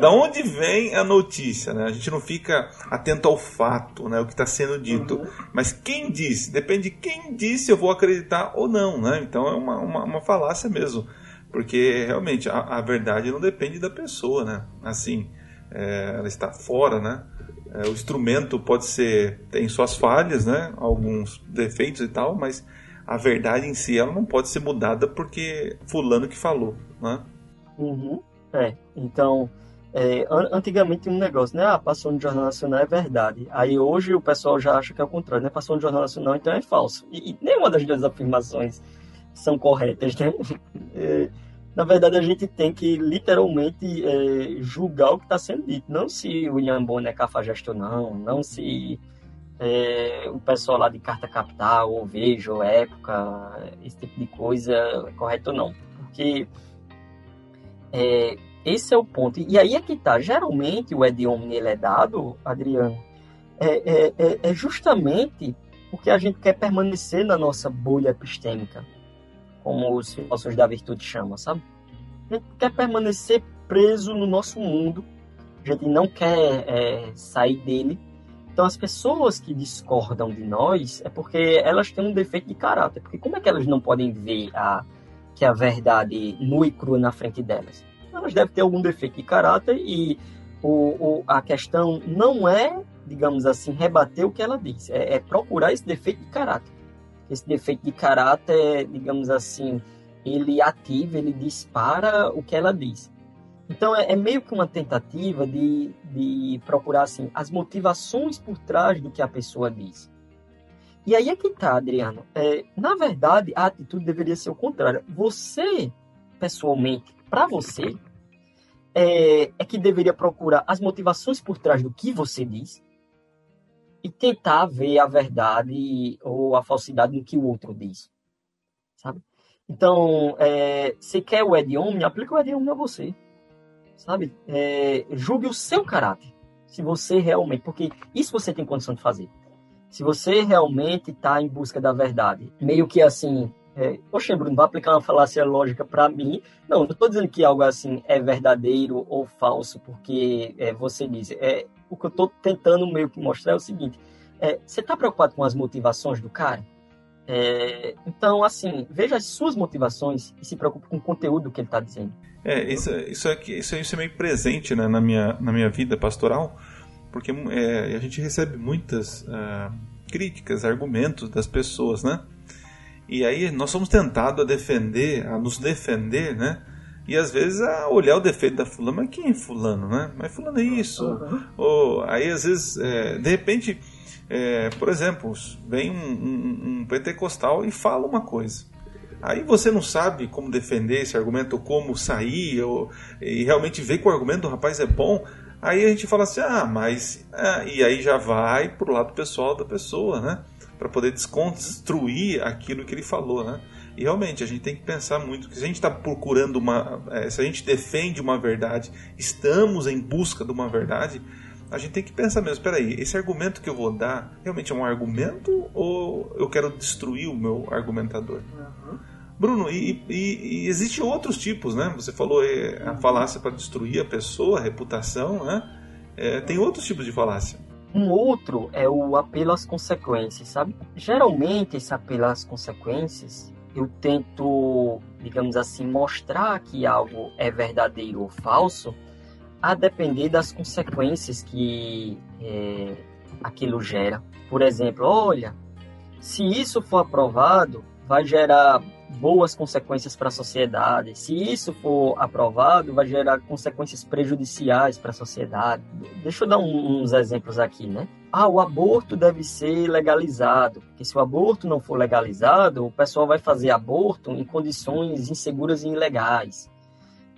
Da onde vem a notícia, né? A gente não fica atento ao fato, né? O que está sendo dito. Uhum. Mas quem disse? Depende de quem disse, eu vou acreditar ou não, né? Então é uma, uma, uma falácia mesmo. Porque realmente a, a, verdade não depende da pessoa, né? Assim, é, ela está fora, né? É, o instrumento pode ser tem suas falhas, né? Alguns defeitos e tal, mas a verdade em si ela não pode ser mudada porque fulano que falou, né? Uhum. É, então é, antigamente um negócio, né? Ah, passou no Jornal Nacional é verdade. Aí hoje o pessoal já acha que é o contrário, né? Passou no Jornal Nacional, então é falso. E, e nenhuma das duas afirmações são corretas, né? É, na verdade, a gente tem que literalmente é, julgar o que está sendo dito. Não se William Bonner é cafajeste ou não, não se é, o pessoal lá de Carta Capital, ou Veja, ou Época, esse tipo de coisa, é correto ou não. Porque é, esse é o ponto. E aí é que tá. Geralmente o Ed ele é dado, Adriano, é, é, é, é justamente porque a gente quer permanecer na nossa bolha epistêmica, como os filósofos da virtude chamam, sabe? A gente quer permanecer preso no nosso mundo, a gente não quer é, sair dele. Então, as pessoas que discordam de nós é porque elas têm um defeito de caráter. Porque como é que elas não podem ver a, que a verdade nua e crua na frente delas? Elas devem ter algum defeito de caráter e o, o, a questão não é, digamos assim, rebater o que ela diz, é, é procurar esse defeito de caráter. Esse defeito de caráter, digamos assim, ele ativa, ele dispara o que ela diz. Então é, é, meio que uma tentativa de, de procurar assim as motivações por trás do que a pessoa diz. E aí é que tá, Adriano. É, na verdade, a atitude deveria ser o contrário. Você, pessoalmente, para você, é, é que deveria procurar as motivações por trás do que você diz e tentar ver a verdade ou a falsidade no que o outro diz, sabe? Então, é, você quer o idioma, aplica o idioma a você sabe? É, julgue o seu caráter. Se você realmente, porque isso você tem condição de fazer. Se você realmente está em busca da verdade, meio que assim, é, Poxa, Bruno, vai aplicar uma falácia lógica para mim. Não, não estou dizendo que algo assim é verdadeiro ou falso, porque é, você diz. É, o que eu estou tentando meio que mostrar é o seguinte: é, você está preocupado com as motivações do cara? É, então, assim, veja as suas motivações e se preocupe com o conteúdo que ele está dizendo. É, isso, isso, é, isso, é, isso é meio presente né, na, minha, na minha vida pastoral, porque é, a gente recebe muitas uh, críticas, argumentos das pessoas, né? E aí nós somos tentados a defender, a nos defender, né? E às vezes a olhar o defeito da fulana, mas quem é fulano, né? Mas fulano é isso. Uhum. Ou aí às vezes, é, de repente, é, por exemplo, vem um, um, um pentecostal e fala uma coisa. Aí você não sabe como defender esse argumento, ou como sair, ou, e realmente vê que o argumento do rapaz é bom. Aí a gente fala assim, ah, mas. Ah, e aí já vai pro lado pessoal da pessoa, né? Para poder desconstruir aquilo que ele falou, né? E realmente a gente tem que pensar muito que se a gente está procurando uma. É, se a gente defende uma verdade, estamos em busca de uma verdade, a gente tem que pensar mesmo, peraí, esse argumento que eu vou dar realmente é um argumento ou eu quero destruir o meu argumentador? Uhum. Bruno, e, e, e existem outros tipos, né? Você falou é, a falácia para destruir a pessoa, a reputação, né? É, tem outros tipos de falácia. Um outro é o apelo às consequências, sabe? Geralmente, esse apelo às consequências, eu tento, digamos assim, mostrar que algo é verdadeiro ou falso, a depender das consequências que é, aquilo gera. Por exemplo, olha, se isso for aprovado, vai gerar boas consequências para a sociedade. Se isso for aprovado, vai gerar consequências prejudiciais para a sociedade. Deixa eu dar um, uns exemplos aqui, né? Ah, o aborto deve ser legalizado, porque se o aborto não for legalizado, o pessoal vai fazer aborto em condições inseguras e ilegais.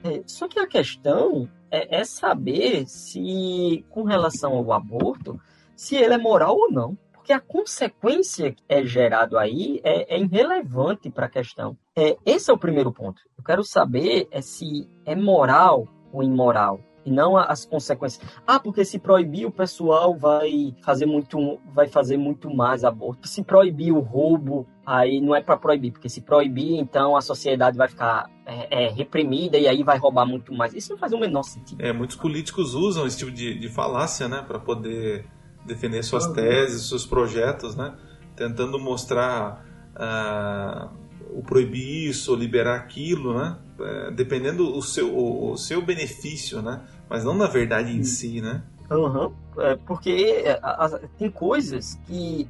É, só que a questão é, é saber se, com relação ao aborto, se ele é moral ou não porque a consequência que é gerado aí é, é irrelevante para a questão. É, esse é o primeiro ponto. Eu quero saber é se é moral ou imoral e não as consequências. Ah, porque se proibir o pessoal vai fazer muito, vai fazer muito mais aborto. Se proibir o roubo, aí não é para proibir, porque se proibir, então a sociedade vai ficar é, é, reprimida e aí vai roubar muito mais. Isso não faz o menor sentido. É, muitos políticos usam esse tipo de, de falácia, né, para poder defender suas teses, seus projetos, né? Tentando mostrar uh, o proibir isso, liberar aquilo, né? É, dependendo o seu, o, o, seu benefício, né? Mas não na verdade em si, né? Uhum. É, porque é, a, a, tem coisas que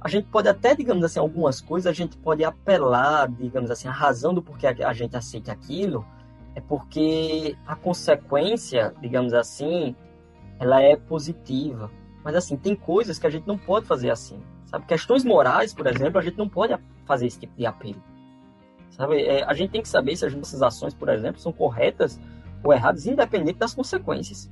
a gente pode até, digamos assim, algumas coisas a gente pode apelar, digamos assim, a razão do porquê a, a gente aceita aquilo é porque a consequência, digamos assim, ela é positiva. Mas assim, tem coisas que a gente não pode fazer assim. Sabe? Questões morais, por exemplo, a gente não pode fazer esse tipo de apelo. Sabe? É, a gente tem que saber se as nossas ações, por exemplo, são corretas ou erradas, independente das consequências.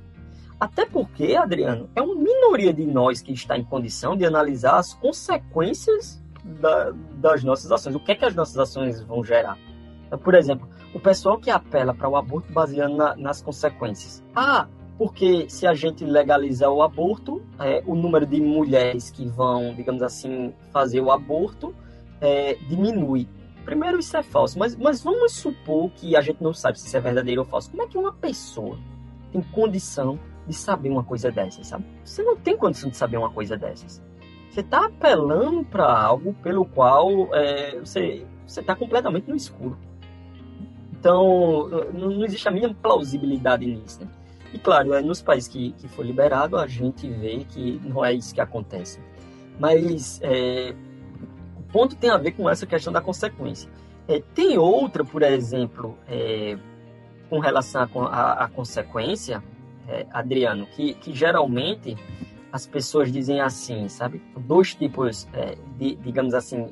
Até porque, Adriano, é uma minoria de nós que está em condição de analisar as consequências da, das nossas ações. O que é que as nossas ações vão gerar? Então, por exemplo, o pessoal que apela para o aborto baseando na, nas consequências. Ah, porque se a gente legalizar o aborto, é, o número de mulheres que vão, digamos assim, fazer o aborto é, diminui. Primeiro, isso é falso, mas, mas vamos supor que a gente não sabe se isso é verdadeiro ou falso. Como é que uma pessoa tem condição de saber uma coisa dessas, sabe? Você não tem condição de saber uma coisa dessas. Você está apelando para algo pelo qual é, você está completamente no escuro. Então, não, não, existe a mínima plausibilidade nisso. Né? E claro, é, nos países que, que foi liberado, a gente vê que não é isso que acontece. Mas é, ponto tem a ver com essa questão da consequência. É, tem outra, por exemplo, é, com relação à consequência, é, Adriano, que, que geralmente as pessoas dizem assim, sabe? Dois tipos, é, de, digamos assim,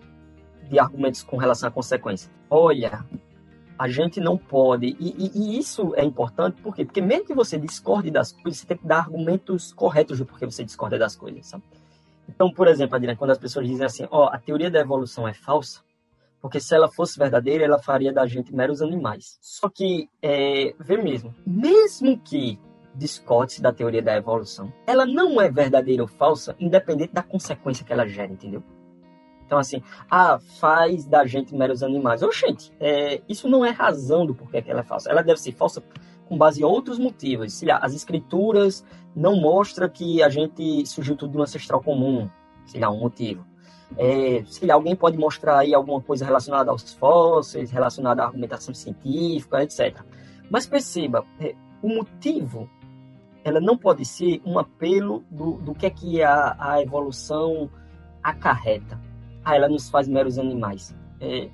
de argumentos com relação à consequência. Olha, a gente não pode, e, e, e, isso é importante, por quê? Porque mesmo que você discorde das coisas, você tem que dar argumentos corretos do porquê você discorda das coisas, sabe? Então, por exemplo, Adriana, quando as pessoas dizem assim, ó, oh, a teoria da evolução é falsa, porque se ela fosse verdadeira, ela faria da gente meros animais. Só que, é, vê mesmo, mesmo que discorde da teoria da evolução, ela não é verdadeira ou falsa, independente da consequência que ela gera, entendeu? Então, assim, ah, faz da gente meros animais. Oxente, é, isso não é razão do porquê que ela é falsa. Ela deve ser falsa com base em outros motivos. Se as escrituras não mostram que a gente surgiu tudo de um ancestral comum, sei lá, um motivo. É, se alguém pode mostrar aí alguma coisa relacionada aos fósseis, relacionada à argumentação científica, etc. Mas perceba, é, o motivo ela não pode ser um apelo do, do que é que a, a evolução acarreta. Ah, ela nos faz meros animais. É,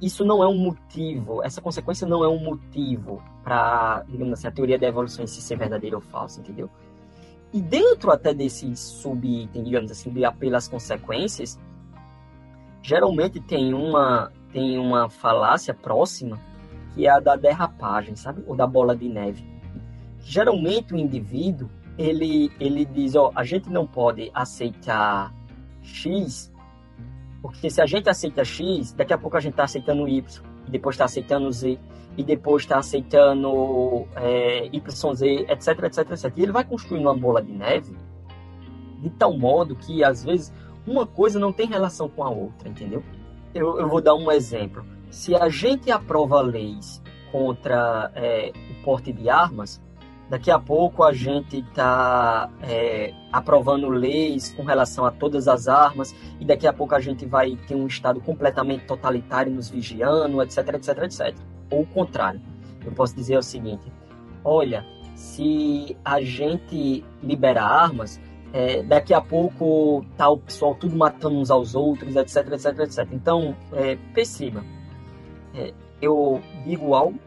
isso não é um motivo, essa consequência não é um motivo para, digamos assim, a teoria da evolução em si ser verdadeira ou falsa, entendeu? E dentro até desse subitem, digamos assim, de apelo às consequências, geralmente tem uma, tem uma falácia próxima, que é a da derrapagem, sabe? Ou da bola de neve. Geralmente o indivíduo, ele, ele diz, ó, a gente não pode aceitar X porque se a gente aceita X, daqui a pouco a gente está aceitando Y, e depois está aceitando Z, e depois está aceitando é, YZ, etc, etc, etc. E ele vai construindo uma bola de neve de tal modo que, às vezes, uma coisa não tem relação com a outra, entendeu? Eu, eu vou dar um exemplo. Se a gente aprova leis contra é, o porte de armas, Daqui a pouco a gente está é, aprovando leis com relação a todas as armas e daqui a pouco a gente vai ter um Estado completamente totalitário nos vigiando, etc, etc, etc. Ou o contrário. Eu posso dizer o seguinte, olha, se a gente libera armas, é, daqui a pouco tá o pessoal tudo matando uns aos outros, etc, etc, etc. Então, é, perceba, é, eu digo algo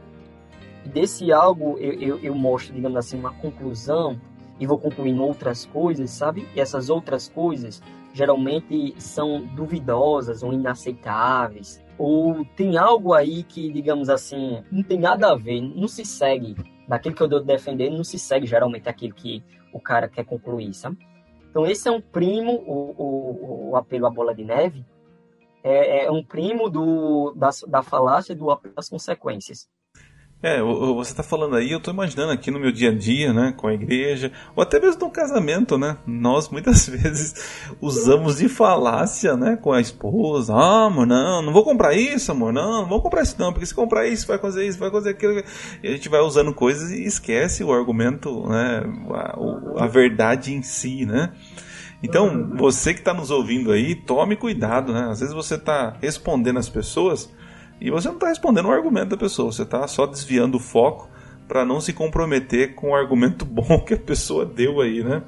desse algo eu, eu, eu, mostro, digamos assim, uma conclusão e vou concluindo outras coisas, sabe? E essas outras coisas geralmente são duvidosas ou inaceitáveis. Ou tem algo aí que, digamos assim, não tem nada a ver, não se segue. Daquilo que eu estou defendendo, não se segue geralmente aquilo que o cara quer concluir, sabe? Então, esse é um primo, o, o, o apelo à bola de neve, é, é um primo do, da, da falácia do apelo às consequências. É, você está falando aí, eu estou imaginando aqui no meu dia a dia, né, com a igreja, ou até mesmo no casamento, né? Nós muitas vezes usamos de falácia, né, com a esposa. Ah, amor, não, não vou comprar isso, amor, não, não vou comprar isso não, porque se comprar isso vai fazer isso, vai fazer aquilo. E a gente vai usando coisas e esquece o argumento, né, a, a verdade em si, né? Então, você que está nos ouvindo aí, tome cuidado, né? Às vezes você está respondendo as pessoas e você não está respondendo o argumento da pessoa, você está só desviando o foco para não se comprometer com o argumento bom que a pessoa deu aí, né?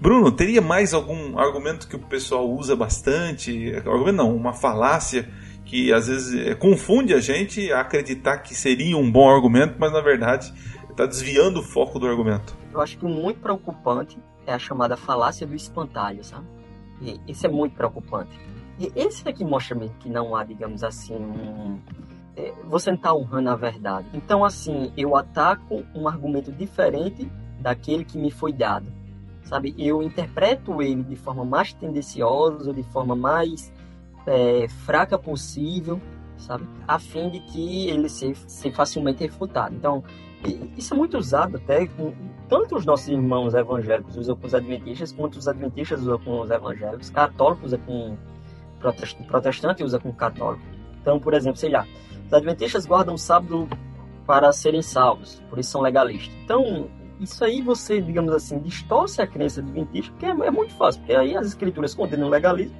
Bruno, teria mais algum argumento que o pessoal usa bastante? Argumento não, uma falácia que às vezes é, confunde a gente a acreditar que seria um bom argumento, mas na verdade está desviando o foco do argumento. Eu acho que muito preocupante é a chamada falácia do espantalho, sabe? E isso é muito preocupante. Esse aqui mostra que não há, digamos assim, um, é, você não está honrando a verdade. Então, assim, eu ataco um argumento diferente daquele que me foi dado. Sabe? Eu interpreto ele de forma mais tendenciosa, de forma mais é, fraca possível, sabe? A fim de que ele seja, facilmente refutado. Então, isso é muito usado até tanto os nossos irmãos evangélicos usam com os adventistas, quanto os adventistas usam com os evangélicos, católicos usam com protestante usa com católico. Então, por exemplo, sei lá, os adventistas guardam o sábado para serem salvos, por isso são legalistas. Então, isso aí você, digamos assim, distorce a crença adventista, porque é, é muito fácil, porque aí as escrituras condenam o legalismo,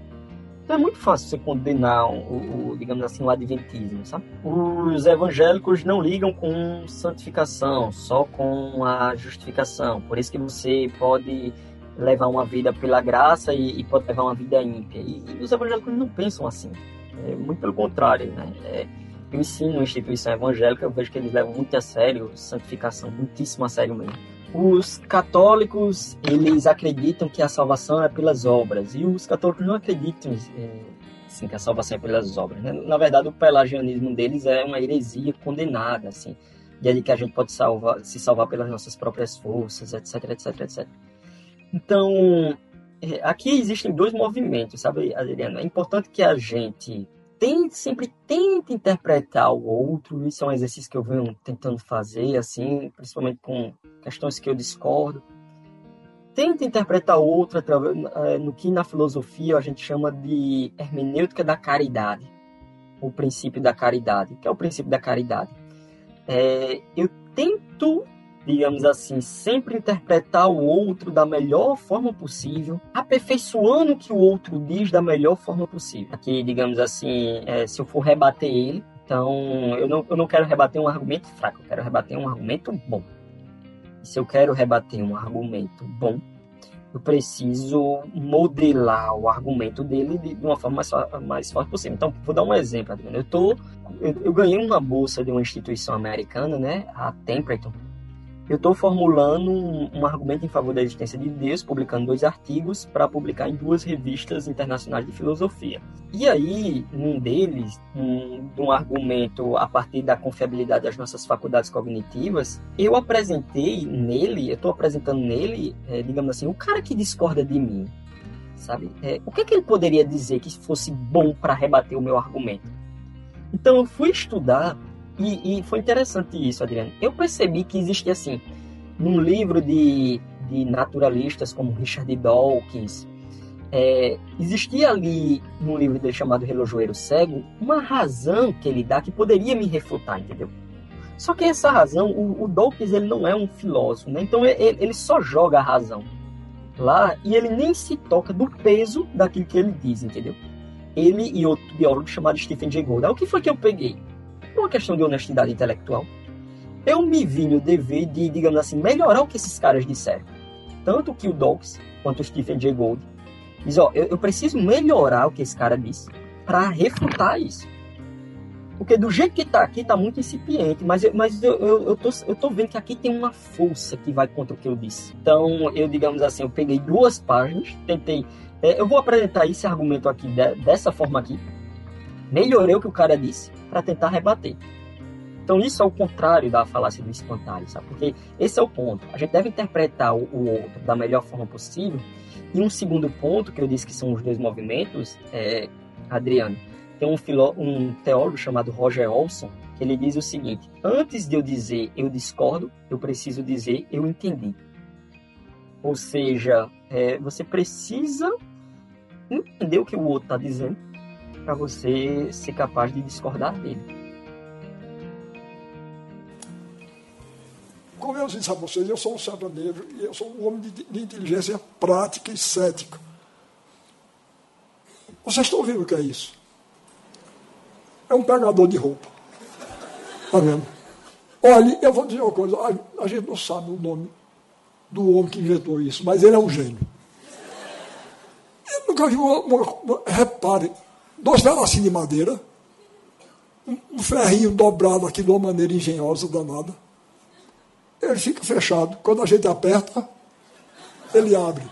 então é muito fácil você condenar o, o, digamos assim, o adventismo, sabe? Os evangélicos não ligam com santificação, só com a justificação. Por isso que você pode levar uma vida pela graça e, e pode levar uma vida ímpia. E, e, os evangélicos não pensam assim. É, muito pelo contrário, né? É, eu ensino uma instituição evangélica, eu vejo que eles levam muito a sério santificação, muitíssimo a sério mesmo. Os católicos, eles acreditam que a salvação é pelas obras, e os católicos não acreditam é, assim, que a salvação é pelas obras. Né? Na verdade, o pelagianismo deles é uma heresia condenada, assim, de que a gente pode salvar, se salvar pelas nossas próprias forças, etc, etc, etc. Então, é, aqui existem dois movimentos, sabe, Adriano? É importante que a gente tente, sempre tente interpretar o outro. Isso é um exercício que eu venho tentando fazer, assim, principalmente com questões que eu discordo. Tente interpretar o outro através, é, no que na filosofia a gente chama de hermenêutica da caridade, o princípio da caridade. O que é o princípio da caridade? É, eu tento digamos assim, sempre interpretar o outro da melhor forma possível, aperfeiçoando o que o outro diz da melhor forma possível. Aqui, digamos assim, é, se eu for rebater ele, então eu não, eu não quero rebater um argumento fraco, eu quero rebater um argumento bom. E se eu quero rebater um argumento bom, eu preciso modelar o argumento dele de, uma forma mais, mais forte possível. Então, vou dar um exemplo. Eu, tô, eu, eu ganhei uma bolsa de uma instituição americana, né, a Templeton, eu estou formulando um, um, argumento em favor da existência de Deus, publicando dois artigos para publicar em duas revistas internacionais de filosofia. E aí, um deles, um, um argumento a partir da confiabilidade das nossas faculdades cognitivas, eu apresentei nele, eu estou apresentando nele, é, digamos assim, o cara que discorda de mim, sabe? É, o que, é que ele poderia dizer que fosse bom para rebater o meu argumento? Então eu fui estudar e, e, foi interessante isso, Adriano. Eu percebi que existe assim, num livro de, de naturalistas como Richard Dawkins, é, existia ali, num livro dele chamado Relojoeiro Cego, uma razão que ele dá que poderia me refutar, entendeu? Só que essa razão, o, o Dawkins ele não é um filósofo, né? então ele, ele só joga a razão lá e ele nem se toca do peso daquilo que ele diz, entendeu? Ele e outro biólogo chamado Stephen Jay Gould. o que foi que eu peguei? Uma questão de honestidade intelectual, eu me vi no dever de, digamos assim, melhorar o que esses caras disseram. Tanto que o Dawkins quanto o Stephen Jay Gould diz, ó, eu, eu preciso melhorar o que esse cara disse para refutar isso. Porque do jeito que tá aqui, tá muito incipiente, mas, eu, mas eu, eu, eu, tô, eu tô vendo que aqui tem uma força que vai contra o que eu disse. Então, eu, digamos assim, eu peguei duas páginas, tentei. É, eu vou apresentar esse argumento aqui de, dessa forma aqui. Melhorei o que o cara disse, para tentar rebater. Então isso é o contrário da falácia do espantalho, sabe? Porque esse é o ponto. A gente deve interpretar o, outro da melhor forma possível. E um segundo ponto, que eu disse que são os dois movimentos, é, Adriano, tem um, filó um teólogo chamado Roger Olson, que ele diz o seguinte: antes de eu dizer eu discordo, eu preciso dizer eu entendi. Ou seja, é, você precisa entender o que o outro está dizendo para você ser capaz de discordar dele. Como eu disse a vocês, eu sou um sertanejo e eu sou um homem de, de inteligência prática e cética. Vocês estão vendo o que é isso? É um pegador de roupa. Está vendo? Olha, eu vou dizer uma coisa, a, a gente não sabe o nome do homem que inventou isso, mas ele é um gênio. Eu nunca vi uma, uma, uma repare, dois pedacinhos de madeira, um, ferrinho dobrado aqui de uma maneira engenhosa, danada. Ele fica fechado. Quando a gente aperta, ele abre.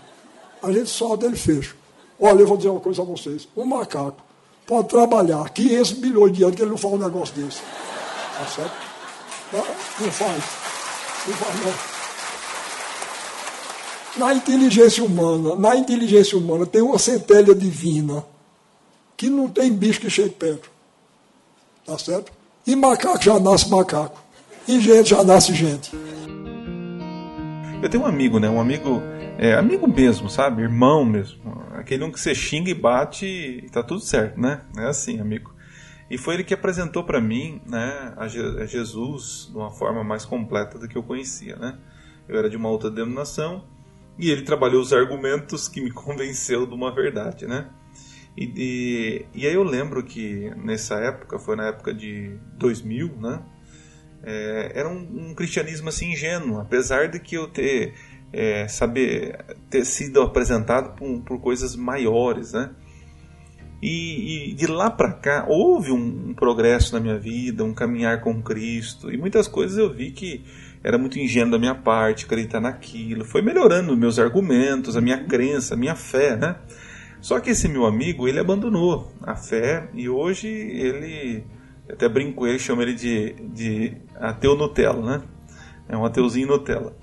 A gente solta, ele fecha. Olha, eu vou dizer uma coisa a vocês. Um macaco pode trabalhar 500 milhões de anos que ele não faz um negócio desse. Tá certo? Não faz. Não faz, não. Na inteligência humana, na inteligência humana tem uma centelha divina que não tem bicho que chegue perto. Tá certo? E macaco já nasce macaco. E gente já nasce gente. Eu tenho um amigo, né? Um amigo, é, amigo mesmo, sabe? Irmão mesmo. Aquele um que você xinga e bate e tá tudo certo, né? É assim, amigo. E foi ele que apresentou para mim, né, a Jesus de uma forma mais completa do que eu conhecia, né? Eu era de uma outra denominação e ele trabalhou os argumentos que me convenceu de uma verdade, né? E, e, e aí eu lembro que nessa época, foi na época de 2000, né? É, era um, um, cristianismo assim ingênuo, apesar de que eu ter é, saber ter sido apresentado por, por coisas maiores, né? E, e de lá para cá houve um, um, progresso na minha vida, um caminhar com Cristo e muitas coisas eu vi que era muito ingênuo da minha parte acreditar naquilo. Foi melhorando meus argumentos, a minha crença, a minha fé, né? Só que esse meu amigo ele abandonou a fé e hoje ele até brinco ele, chama ele de, de ateu Nutella, né? É um ateuzinho Nutella.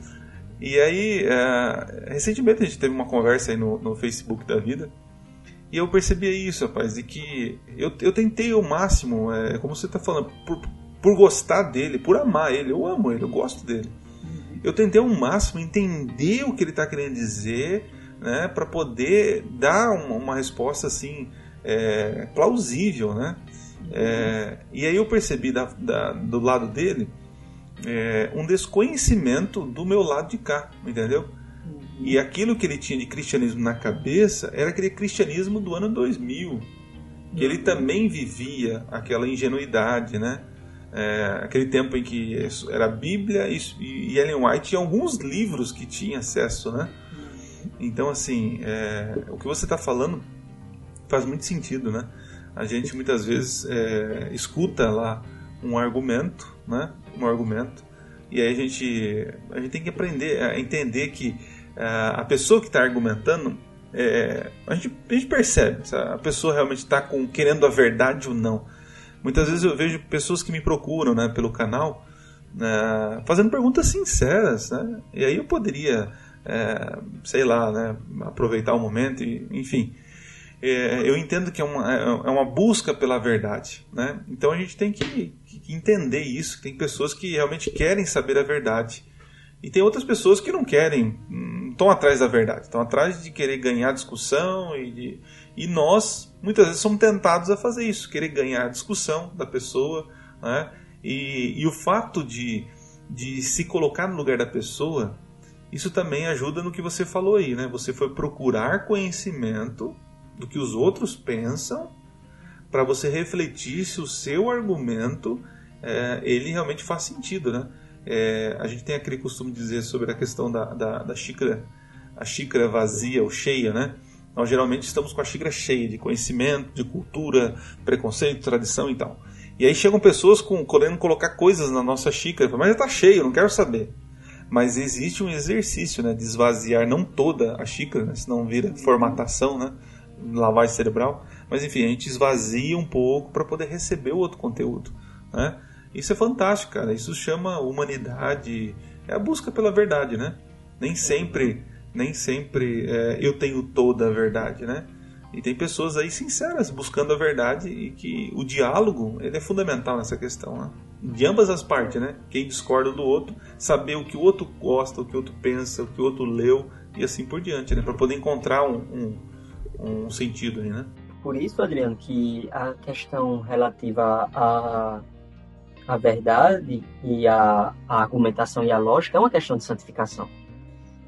E aí, é, recentemente a gente teve uma conversa aí no, no Facebook da vida e eu percebi isso, rapaz, de que eu, eu tentei o máximo, é, como você está falando, por, por gostar dele, por amar ele. Eu amo ele, eu gosto dele. Eu tentei ao máximo entender o que ele está querendo dizer, né, para poder dar uma, uma resposta assim é, plausível, né? É, e aí eu percebi da, da, do lado dele é, um desconhecimento do meu lado de cá, entendeu? E aquilo que ele tinha de cristianismo na cabeça era aquele cristianismo do ano 2000, que ele também vivia aquela ingenuidade, né? É, aquele tempo em que era a Bíblia e, e Ellen White e alguns livros que tinha acesso, né? Então, assim, é, o que você está falando faz muito sentido, né? A gente muitas vezes é, escuta lá um argumento, né? Um argumento, e aí a gente, a gente tem que aprender a entender que é, a pessoa que está argumentando, é, a, gente, a gente percebe se a pessoa realmente está querendo a verdade ou não. Muitas vezes eu vejo pessoas que me procuram né, pelo canal é, fazendo perguntas sinceras, né? E aí eu poderia, é, sei lá, né, aproveitar o momento e, enfim. É, eu entendo que é uma, é uma busca pela verdade, né? Então a gente tem que, entender isso. Tem pessoas que realmente querem saber a verdade e tem outras pessoas que não querem, estão atrás da verdade, estão atrás de querer ganhar discussão e, de, e nós muitas vezes somos tentados a fazer isso, querer ganhar a discussão da pessoa, né? E, e o fato de, de se colocar no lugar da pessoa, isso também ajuda no que você falou aí, né? Você foi procurar conhecimento do que os outros pensam para você refletir se o seu argumento é, ele realmente faz sentido, né? É, a gente tem aquele costume de dizer sobre a questão da, da, da, xícara, a xícara vazia ou cheia, né? Nós geralmente estamos com a xícara cheia de conhecimento, de cultura, preconceito, tradição e tal. E aí chegam pessoas com, querendo colocar coisas na nossa xícara, mas já está cheio, não quero saber. Mas existe um exercício, né, de esvaziar não toda a xícara, né, senão vira formatação, né, lavagem cerebral. Mas enfim, a gente esvazia um pouco para poder receber o outro conteúdo, né? Isso é fantástico, cara. Isso chama humanidade. É a busca pela verdade, né? Nem sempre, nem sempre é, eu tenho toda a verdade, né? E tem pessoas aí sinceras buscando a verdade e que o diálogo ele é fundamental nessa questão, né? De ambas as partes, né? Quem discorda do outro, saber o que o outro gosta, o que o outro pensa, o que o outro leu e assim por diante, né? Para poder encontrar um, um, um sentido aí, né? Por isso, Adriano, que a questão relativa a a verdade e a, a argumentação e a lógica é uma questão de santificação.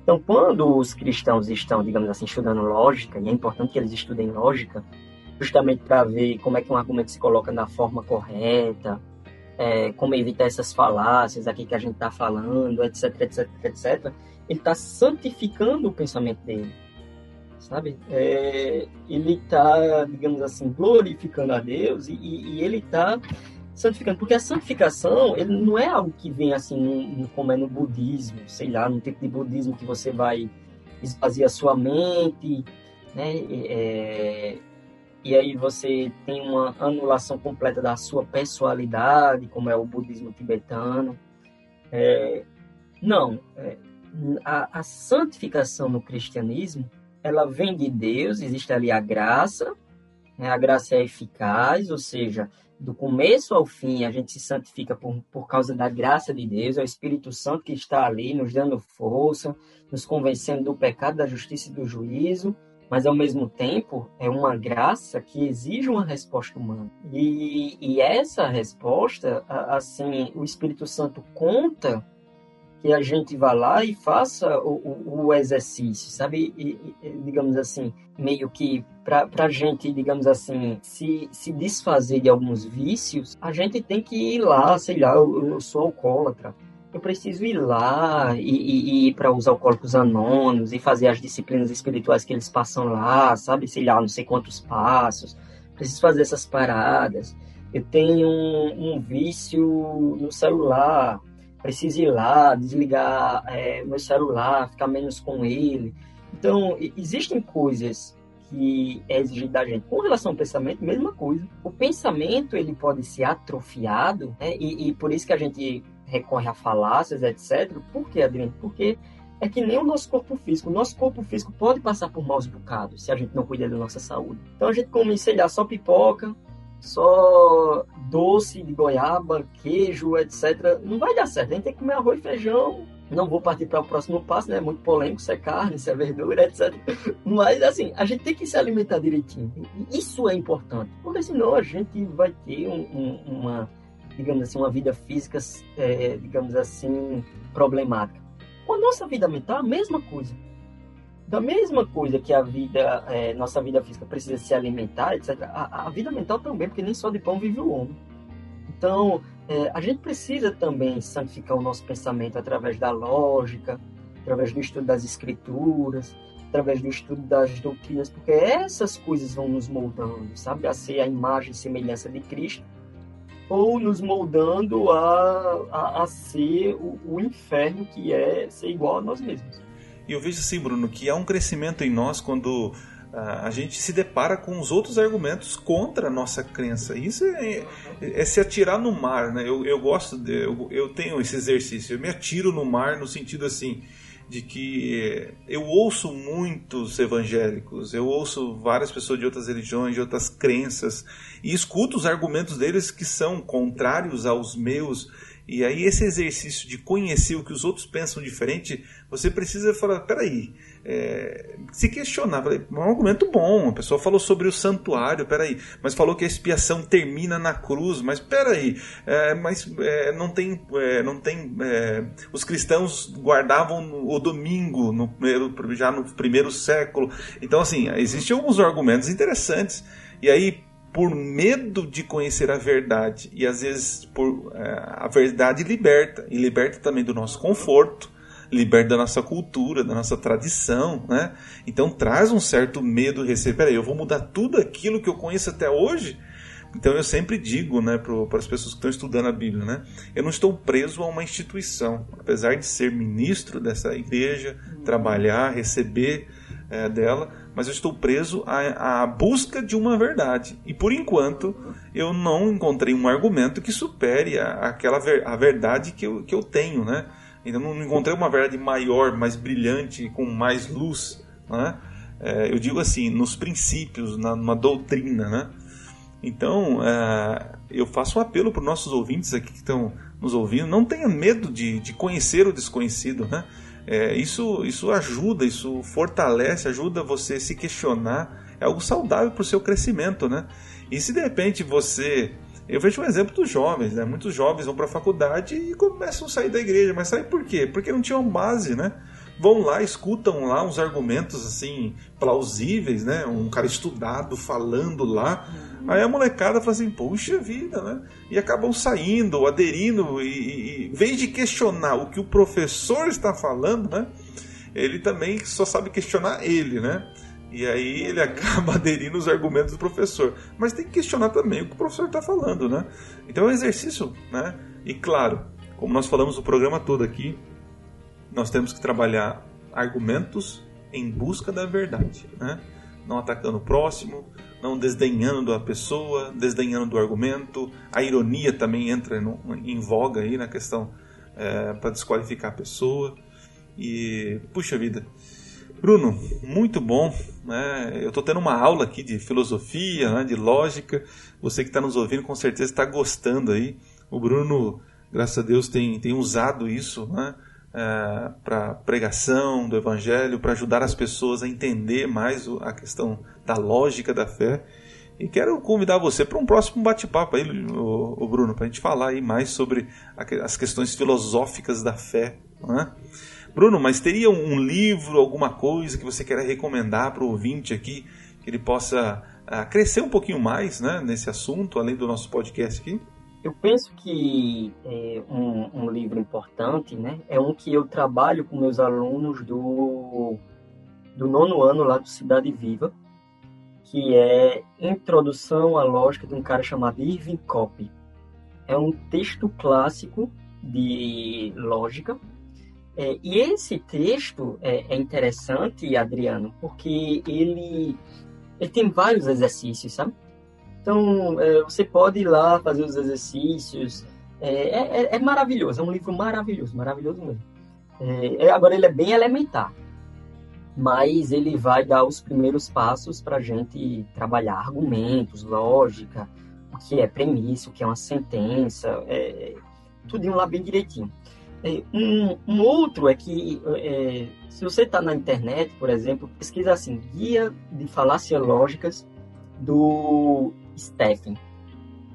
Então, quando os cristãos estão, digamos assim, estudando lógica, e é importante que eles estudem lógica, justamente para ver como é que um argumento se coloca na forma correta, é, como evitar essas falácias aqui que a gente está falando, etc, etc, etc, ele está santificando o pensamento dele, sabe? É, ele está, digamos assim, glorificando a Deus e, e ele está santificando, porque a santificação ele não é algo que vem assim como é no budismo, sei lá, no tipo de budismo que você vai esvaziar sua mente, né? É, e aí você tem uma anulação completa da sua personalidade, como é o budismo tibetano. É, não, é, a, a santificação no cristianismo, ela vem de Deus, existe ali a graça, né? a graça é eficaz, ou seja, do começo ao fim a gente se santifica por, por causa da graça de Deus, é o Espírito Santo que está ali nos dando força, nos convencendo do pecado, da justiça e do juízo, mas ao mesmo tempo é uma graça que exige uma resposta humana. E, e essa resposta, assim, o Espírito Santo conta que a gente vá lá e faça o, o, exercício, sabe? E, e, digamos assim, meio que para a gente, digamos assim, se, se desfazer de alguns vícios, a gente tem que ir lá, sei lá, eu, eu sou alcoólatra. Eu preciso ir lá e, e, e ir para os alcoólicos anônimos e fazer as disciplinas espirituais que eles passam lá, sabe? Sei lá, não sei quantos passos. Preciso fazer essas paradas. Eu tenho um, um vício no celular preciso ir lá, desligar é, meu celular, ficar menos com ele. Então, existem coisas que é exigido da gente. Com relação ao pensamento, mesma coisa. O pensamento ele pode ser atrofiado, né? e, e, por isso que a gente recorre a falácias, etc. Por que, Adriano? Porque é que nem o nosso corpo físico. O nosso corpo físico pode passar por maus bocados se a gente não cuidar da nossa saúde. Então a gente come, sei lá, só pipoca, só doce de goiaba, queijo, etc. Não vai dar certo. A gente tem que comer arroz e feijão. Não vou partir para o próximo passo, né? É muito polêmico se é carne, se é verdura, etc. Mas, assim, a gente tem que se alimentar direitinho. Isso é importante. Porque senão a gente vai ter um, um, uma, digamos assim, uma vida física, é, digamos assim, problemática. Com a nossa vida mental, a mesma coisa da mesma coisa que a vida, é, nossa vida física precisa se alimentar, etc., a, a, vida mental também, porque nem só de pão vive o homem. Então, é, a gente precisa também santificar o nosso pensamento através da lógica, através do estudo das escrituras, através do estudo das doutrinas, porque essas coisas vão nos moldando, sabe? A ser a imagem e semelhança de Cristo, ou nos moldando a, a, a ser o, o inferno que é ser igual a nós mesmos. E eu vejo assim, Bruno, que há um crescimento em nós quando ah, a gente se depara com os outros argumentos contra a nossa crença. Isso é, é se atirar no mar, né? Eu, eu gosto, de, eu, eu tenho esse exercício, eu me atiro no mar no sentido assim, de que eu ouço muitos evangélicos, eu ouço várias pessoas de outras religiões, de outras crenças, e escuto os argumentos deles que são contrários aos meus, e aí esse exercício de conhecer o que os outros pensam diferente, você precisa falar, peraí, é, se questionar, falei, um argumento bom, a pessoa falou sobre o santuário, peraí, mas falou que a expiação termina na cruz, mas peraí, é, mas é, não tem, é, não tem, é, os cristãos guardavam o domingo no primeiro, já no primeiro século, então assim, existem alguns argumentos interessantes, e aí por medo de conhecer a verdade e às vezes por é, a verdade liberta e liberta também do nosso conforto liberta da nossa cultura da nossa tradição né? Então traz um certo medo receber peraí eu vou mudar tudo aquilo que eu conheço até hoje? Então eu sempre digo né para as pessoas que estão estudando a Bíblia né eu não estou preso a uma instituição. Apesar de ser ministro dessa igreja trabalhar receber é, dela mas eu estou preso à, à, busca de uma verdade. E por enquanto eu não encontrei um argumento que supere a, aquela ver, a verdade que eu, que eu tenho, né? Então não encontrei uma verdade maior, mais brilhante, com mais luz, né? É, eu digo assim, nos princípios, na, numa doutrina, né? Então, é, eu faço um apelo para os nossos ouvintes aqui que estão nos ouvindo, não tenha medo de, de conhecer o desconhecido, né? É, isso, isso ajuda, isso fortalece, ajuda você a se questionar. É algo saudável para o seu crescimento, né? E se de repente você. Eu vejo um exemplo dos jovens, né? Muitos jovens vão para a faculdade e começam a sair da igreja. Mas sabe por quê? Porque não tinham base, né? Vão lá, escutam lá uns argumentos assim plausíveis, né? Um cara estudado falando lá. Aí a molecada fala assim, puxa vida, né? E acabam saindo, aderindo, e, e em vez de questionar o que o professor está falando, né? Ele também só sabe questionar ele, né? E aí ele acaba aderindo aos argumentos do professor. Mas tem que questionar também o que o professor está falando, né? Então é um exercício, né? E claro, como nós falamos o programa todo aqui, nós temos que trabalhar argumentos em busca da verdade, né? Não atacando o próximo, não desdenhando a pessoa, desdenhando do argumento. A ironia também entra no, em voga aí na questão é, para desqualificar a pessoa. E, puxa vida. Bruno, muito bom. Né? Eu estou tendo uma aula aqui de filosofia, né? de lógica. Você que está nos ouvindo com certeza está gostando aí. O Bruno, graças a Deus, tem, tem usado isso né? é, para pregação do Evangelho, para ajudar as pessoas a entender mais a questão da lógica da fé. E quero convidar você para um próximo bate-papo aí, o, Bruno, para a gente falar aí mais sobre as questões filosóficas da fé. Né? Bruno, mas teria um livro, alguma coisa que você queira recomendar para o ouvinte aqui, que ele possa uh, crescer um pouquinho mais né, nesse assunto, além do nosso podcast aqui? Eu penso que é, um, um, livro importante né, é um que eu trabalho com meus alunos do, do nono ano lá do Cidade Viva, que é Introdução à Lógica de um cara chamado Irving Kopp. É um texto clássico de lógica. É, e esse texto é, é, interessante, Adriano, porque ele, ele tem vários exercícios, sabe? Então, é, você pode ir lá fazer os exercícios. É, é, é, é maravilhoso, é um livro maravilhoso, maravilhoso mesmo. É, agora, ele é bem elementar mas ele vai dar os primeiros passos para a gente trabalhar argumentos, lógica, o que é premissa, o que é uma sentença, é, tudo lá bem direitinho. É, um, um, outro é que, é, se você está na internet, por exemplo, pesquisa assim, Guia de Falácias Lógicas do Stephen.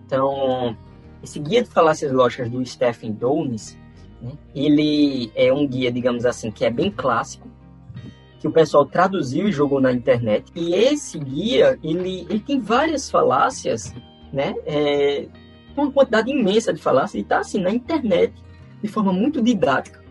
Então, esse Guia de Falácias Lógicas do Stephen Downes, né, ele é um guia, digamos assim, que é bem clássico, que o pessoal traduziu e jogou na internet. E esse guia, ele, ele tem várias falácias, né? É, uma quantidade imensa de falácias, e está assim na internet, de forma muito didática,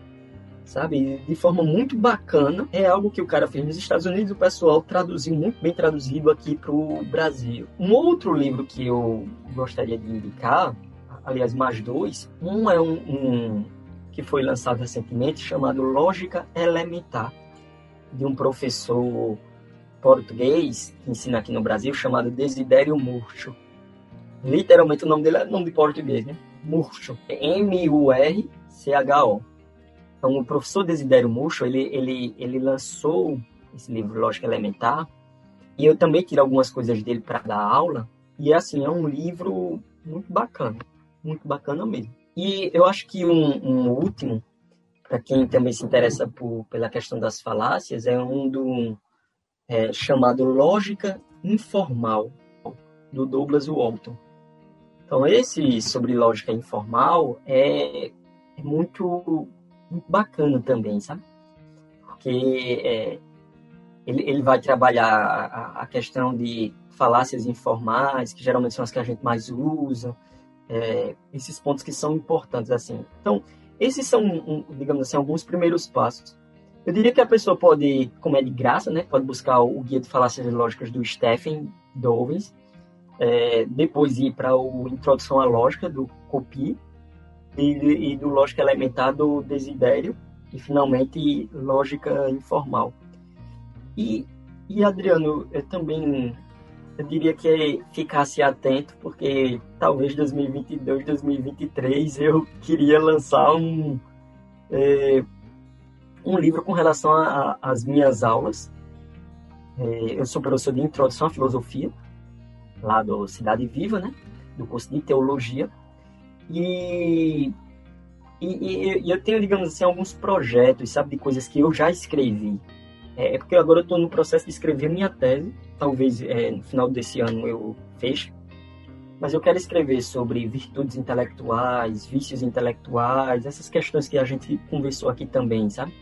sabe? De forma muito bacana. É algo que o cara fez nos Estados Unidos, o pessoal traduziu muito bem traduzido aqui para o Brasil. Um outro livro que eu gostaria de indicar, aliás, mais dois. Um é um, um que foi lançado recentemente, chamado Lógica Elementar de um professor português que ensina aqui no Brasil, chamado Desidério Murcho. Literalmente o nome dele é nome de português, né? Murcho. M-U-R-C-H-O. Então, o professor Desidério Murcho, ele, ele, ele lançou esse livro Lógica Elementar, e eu também tirei algumas coisas dele para dar aula, e assim, é um livro muito bacana, muito bacana mesmo. E eu acho que um, um último, para quem também se interessa por, pela questão das falácias, é um do é, chamado Lógica Informal, do Douglas Walton. Então, esse sobre lógica informal é, é muito, bacana também, sabe? Porque é, ele, ele vai trabalhar a, a, questão de falácias informais, que geralmente são as que a gente mais usa, é, esses pontos que são importantes, assim. Então, esses são, digamos assim, alguns primeiros passos. Eu diria que a pessoa pode, como é de graça, né, pode buscar o Guia de Falácias Lógicas do Stephen Dovens, é, depois ir para o Introdução à Lógica do Copi e, e do Lógica Elementar do Desidério e finalmente Lógica Informal. E, e Adriano, eu também eu diria que ficasse atento, porque talvez 2022, 2023 eu queria lançar um, é, um livro com relação às minhas aulas. É, eu sou professor de Introdução à Filosofia, lá do Cidade Viva, né? do curso de Teologia. E, e, e eu tenho, digamos assim, alguns projetos, sabe, de coisas que eu já escrevi. É, é porque agora eu estou no processo de escrever minha tese, talvez é, no final desse ano eu feche, mas eu quero escrever sobre virtudes intelectuais, vícios intelectuais, essas questões que a gente conversou aqui também, sabe?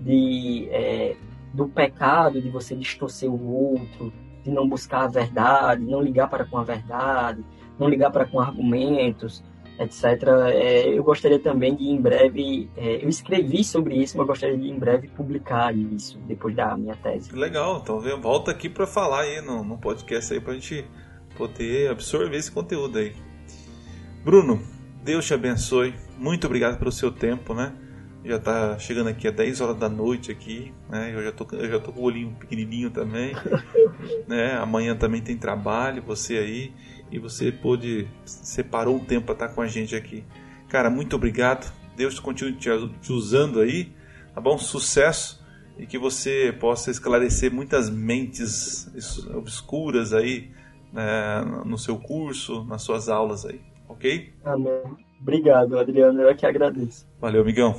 De, é, do pecado, de você distorcer o outro, de não buscar a verdade, não ligar para com a verdade, não ligar para com argumentos, etc. É, eu gostaria também de em breve, é, eu escrevi sobre isso, mas gostaria de em breve publicar isso depois da minha tese. Legal, então volta aqui para falar aí no, no podcast aí para a gente poder absorver esse conteúdo aí. Bruno, Deus te abençoe. Muito obrigado pelo seu tempo, né? Já está chegando aqui a 10 horas da noite aqui, né? Eu já tô, eu já tô com o olhinho pequenininho também, né? Amanhã também tem trabalho, você aí e você pôde separou um tempo para estar com a gente aqui. Cara, muito obrigado. Deus continue te usando aí Tá bom? Sucesso e que você possa esclarecer muitas mentes obscuras aí né, no seu curso, nas suas aulas aí, ok? Amém. Obrigado, Adriano. Eu é que agradeço. Valeu, amigão.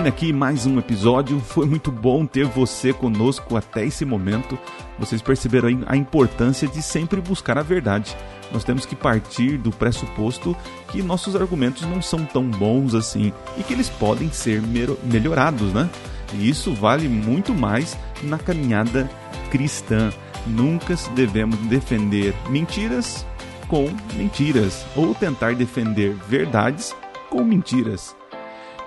Termina aqui mais um episódio. Foi muito bom ter você conosco até esse momento. Vocês perceberam a importância de sempre buscar a verdade. Nós temos que partir do pressuposto que nossos argumentos não são tão bons assim e que eles podem ser melhorados, né? E isso vale muito mais na caminhada cristã. Nunca devemos defender mentiras com mentiras ou tentar defender verdades com mentiras.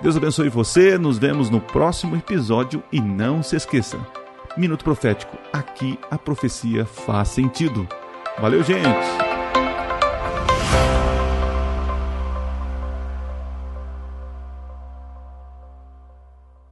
Deus abençoe você, nos vemos no próximo episódio e não se esqueça. Minuto Profético, aqui a profecia faz sentido. Valeu, gente!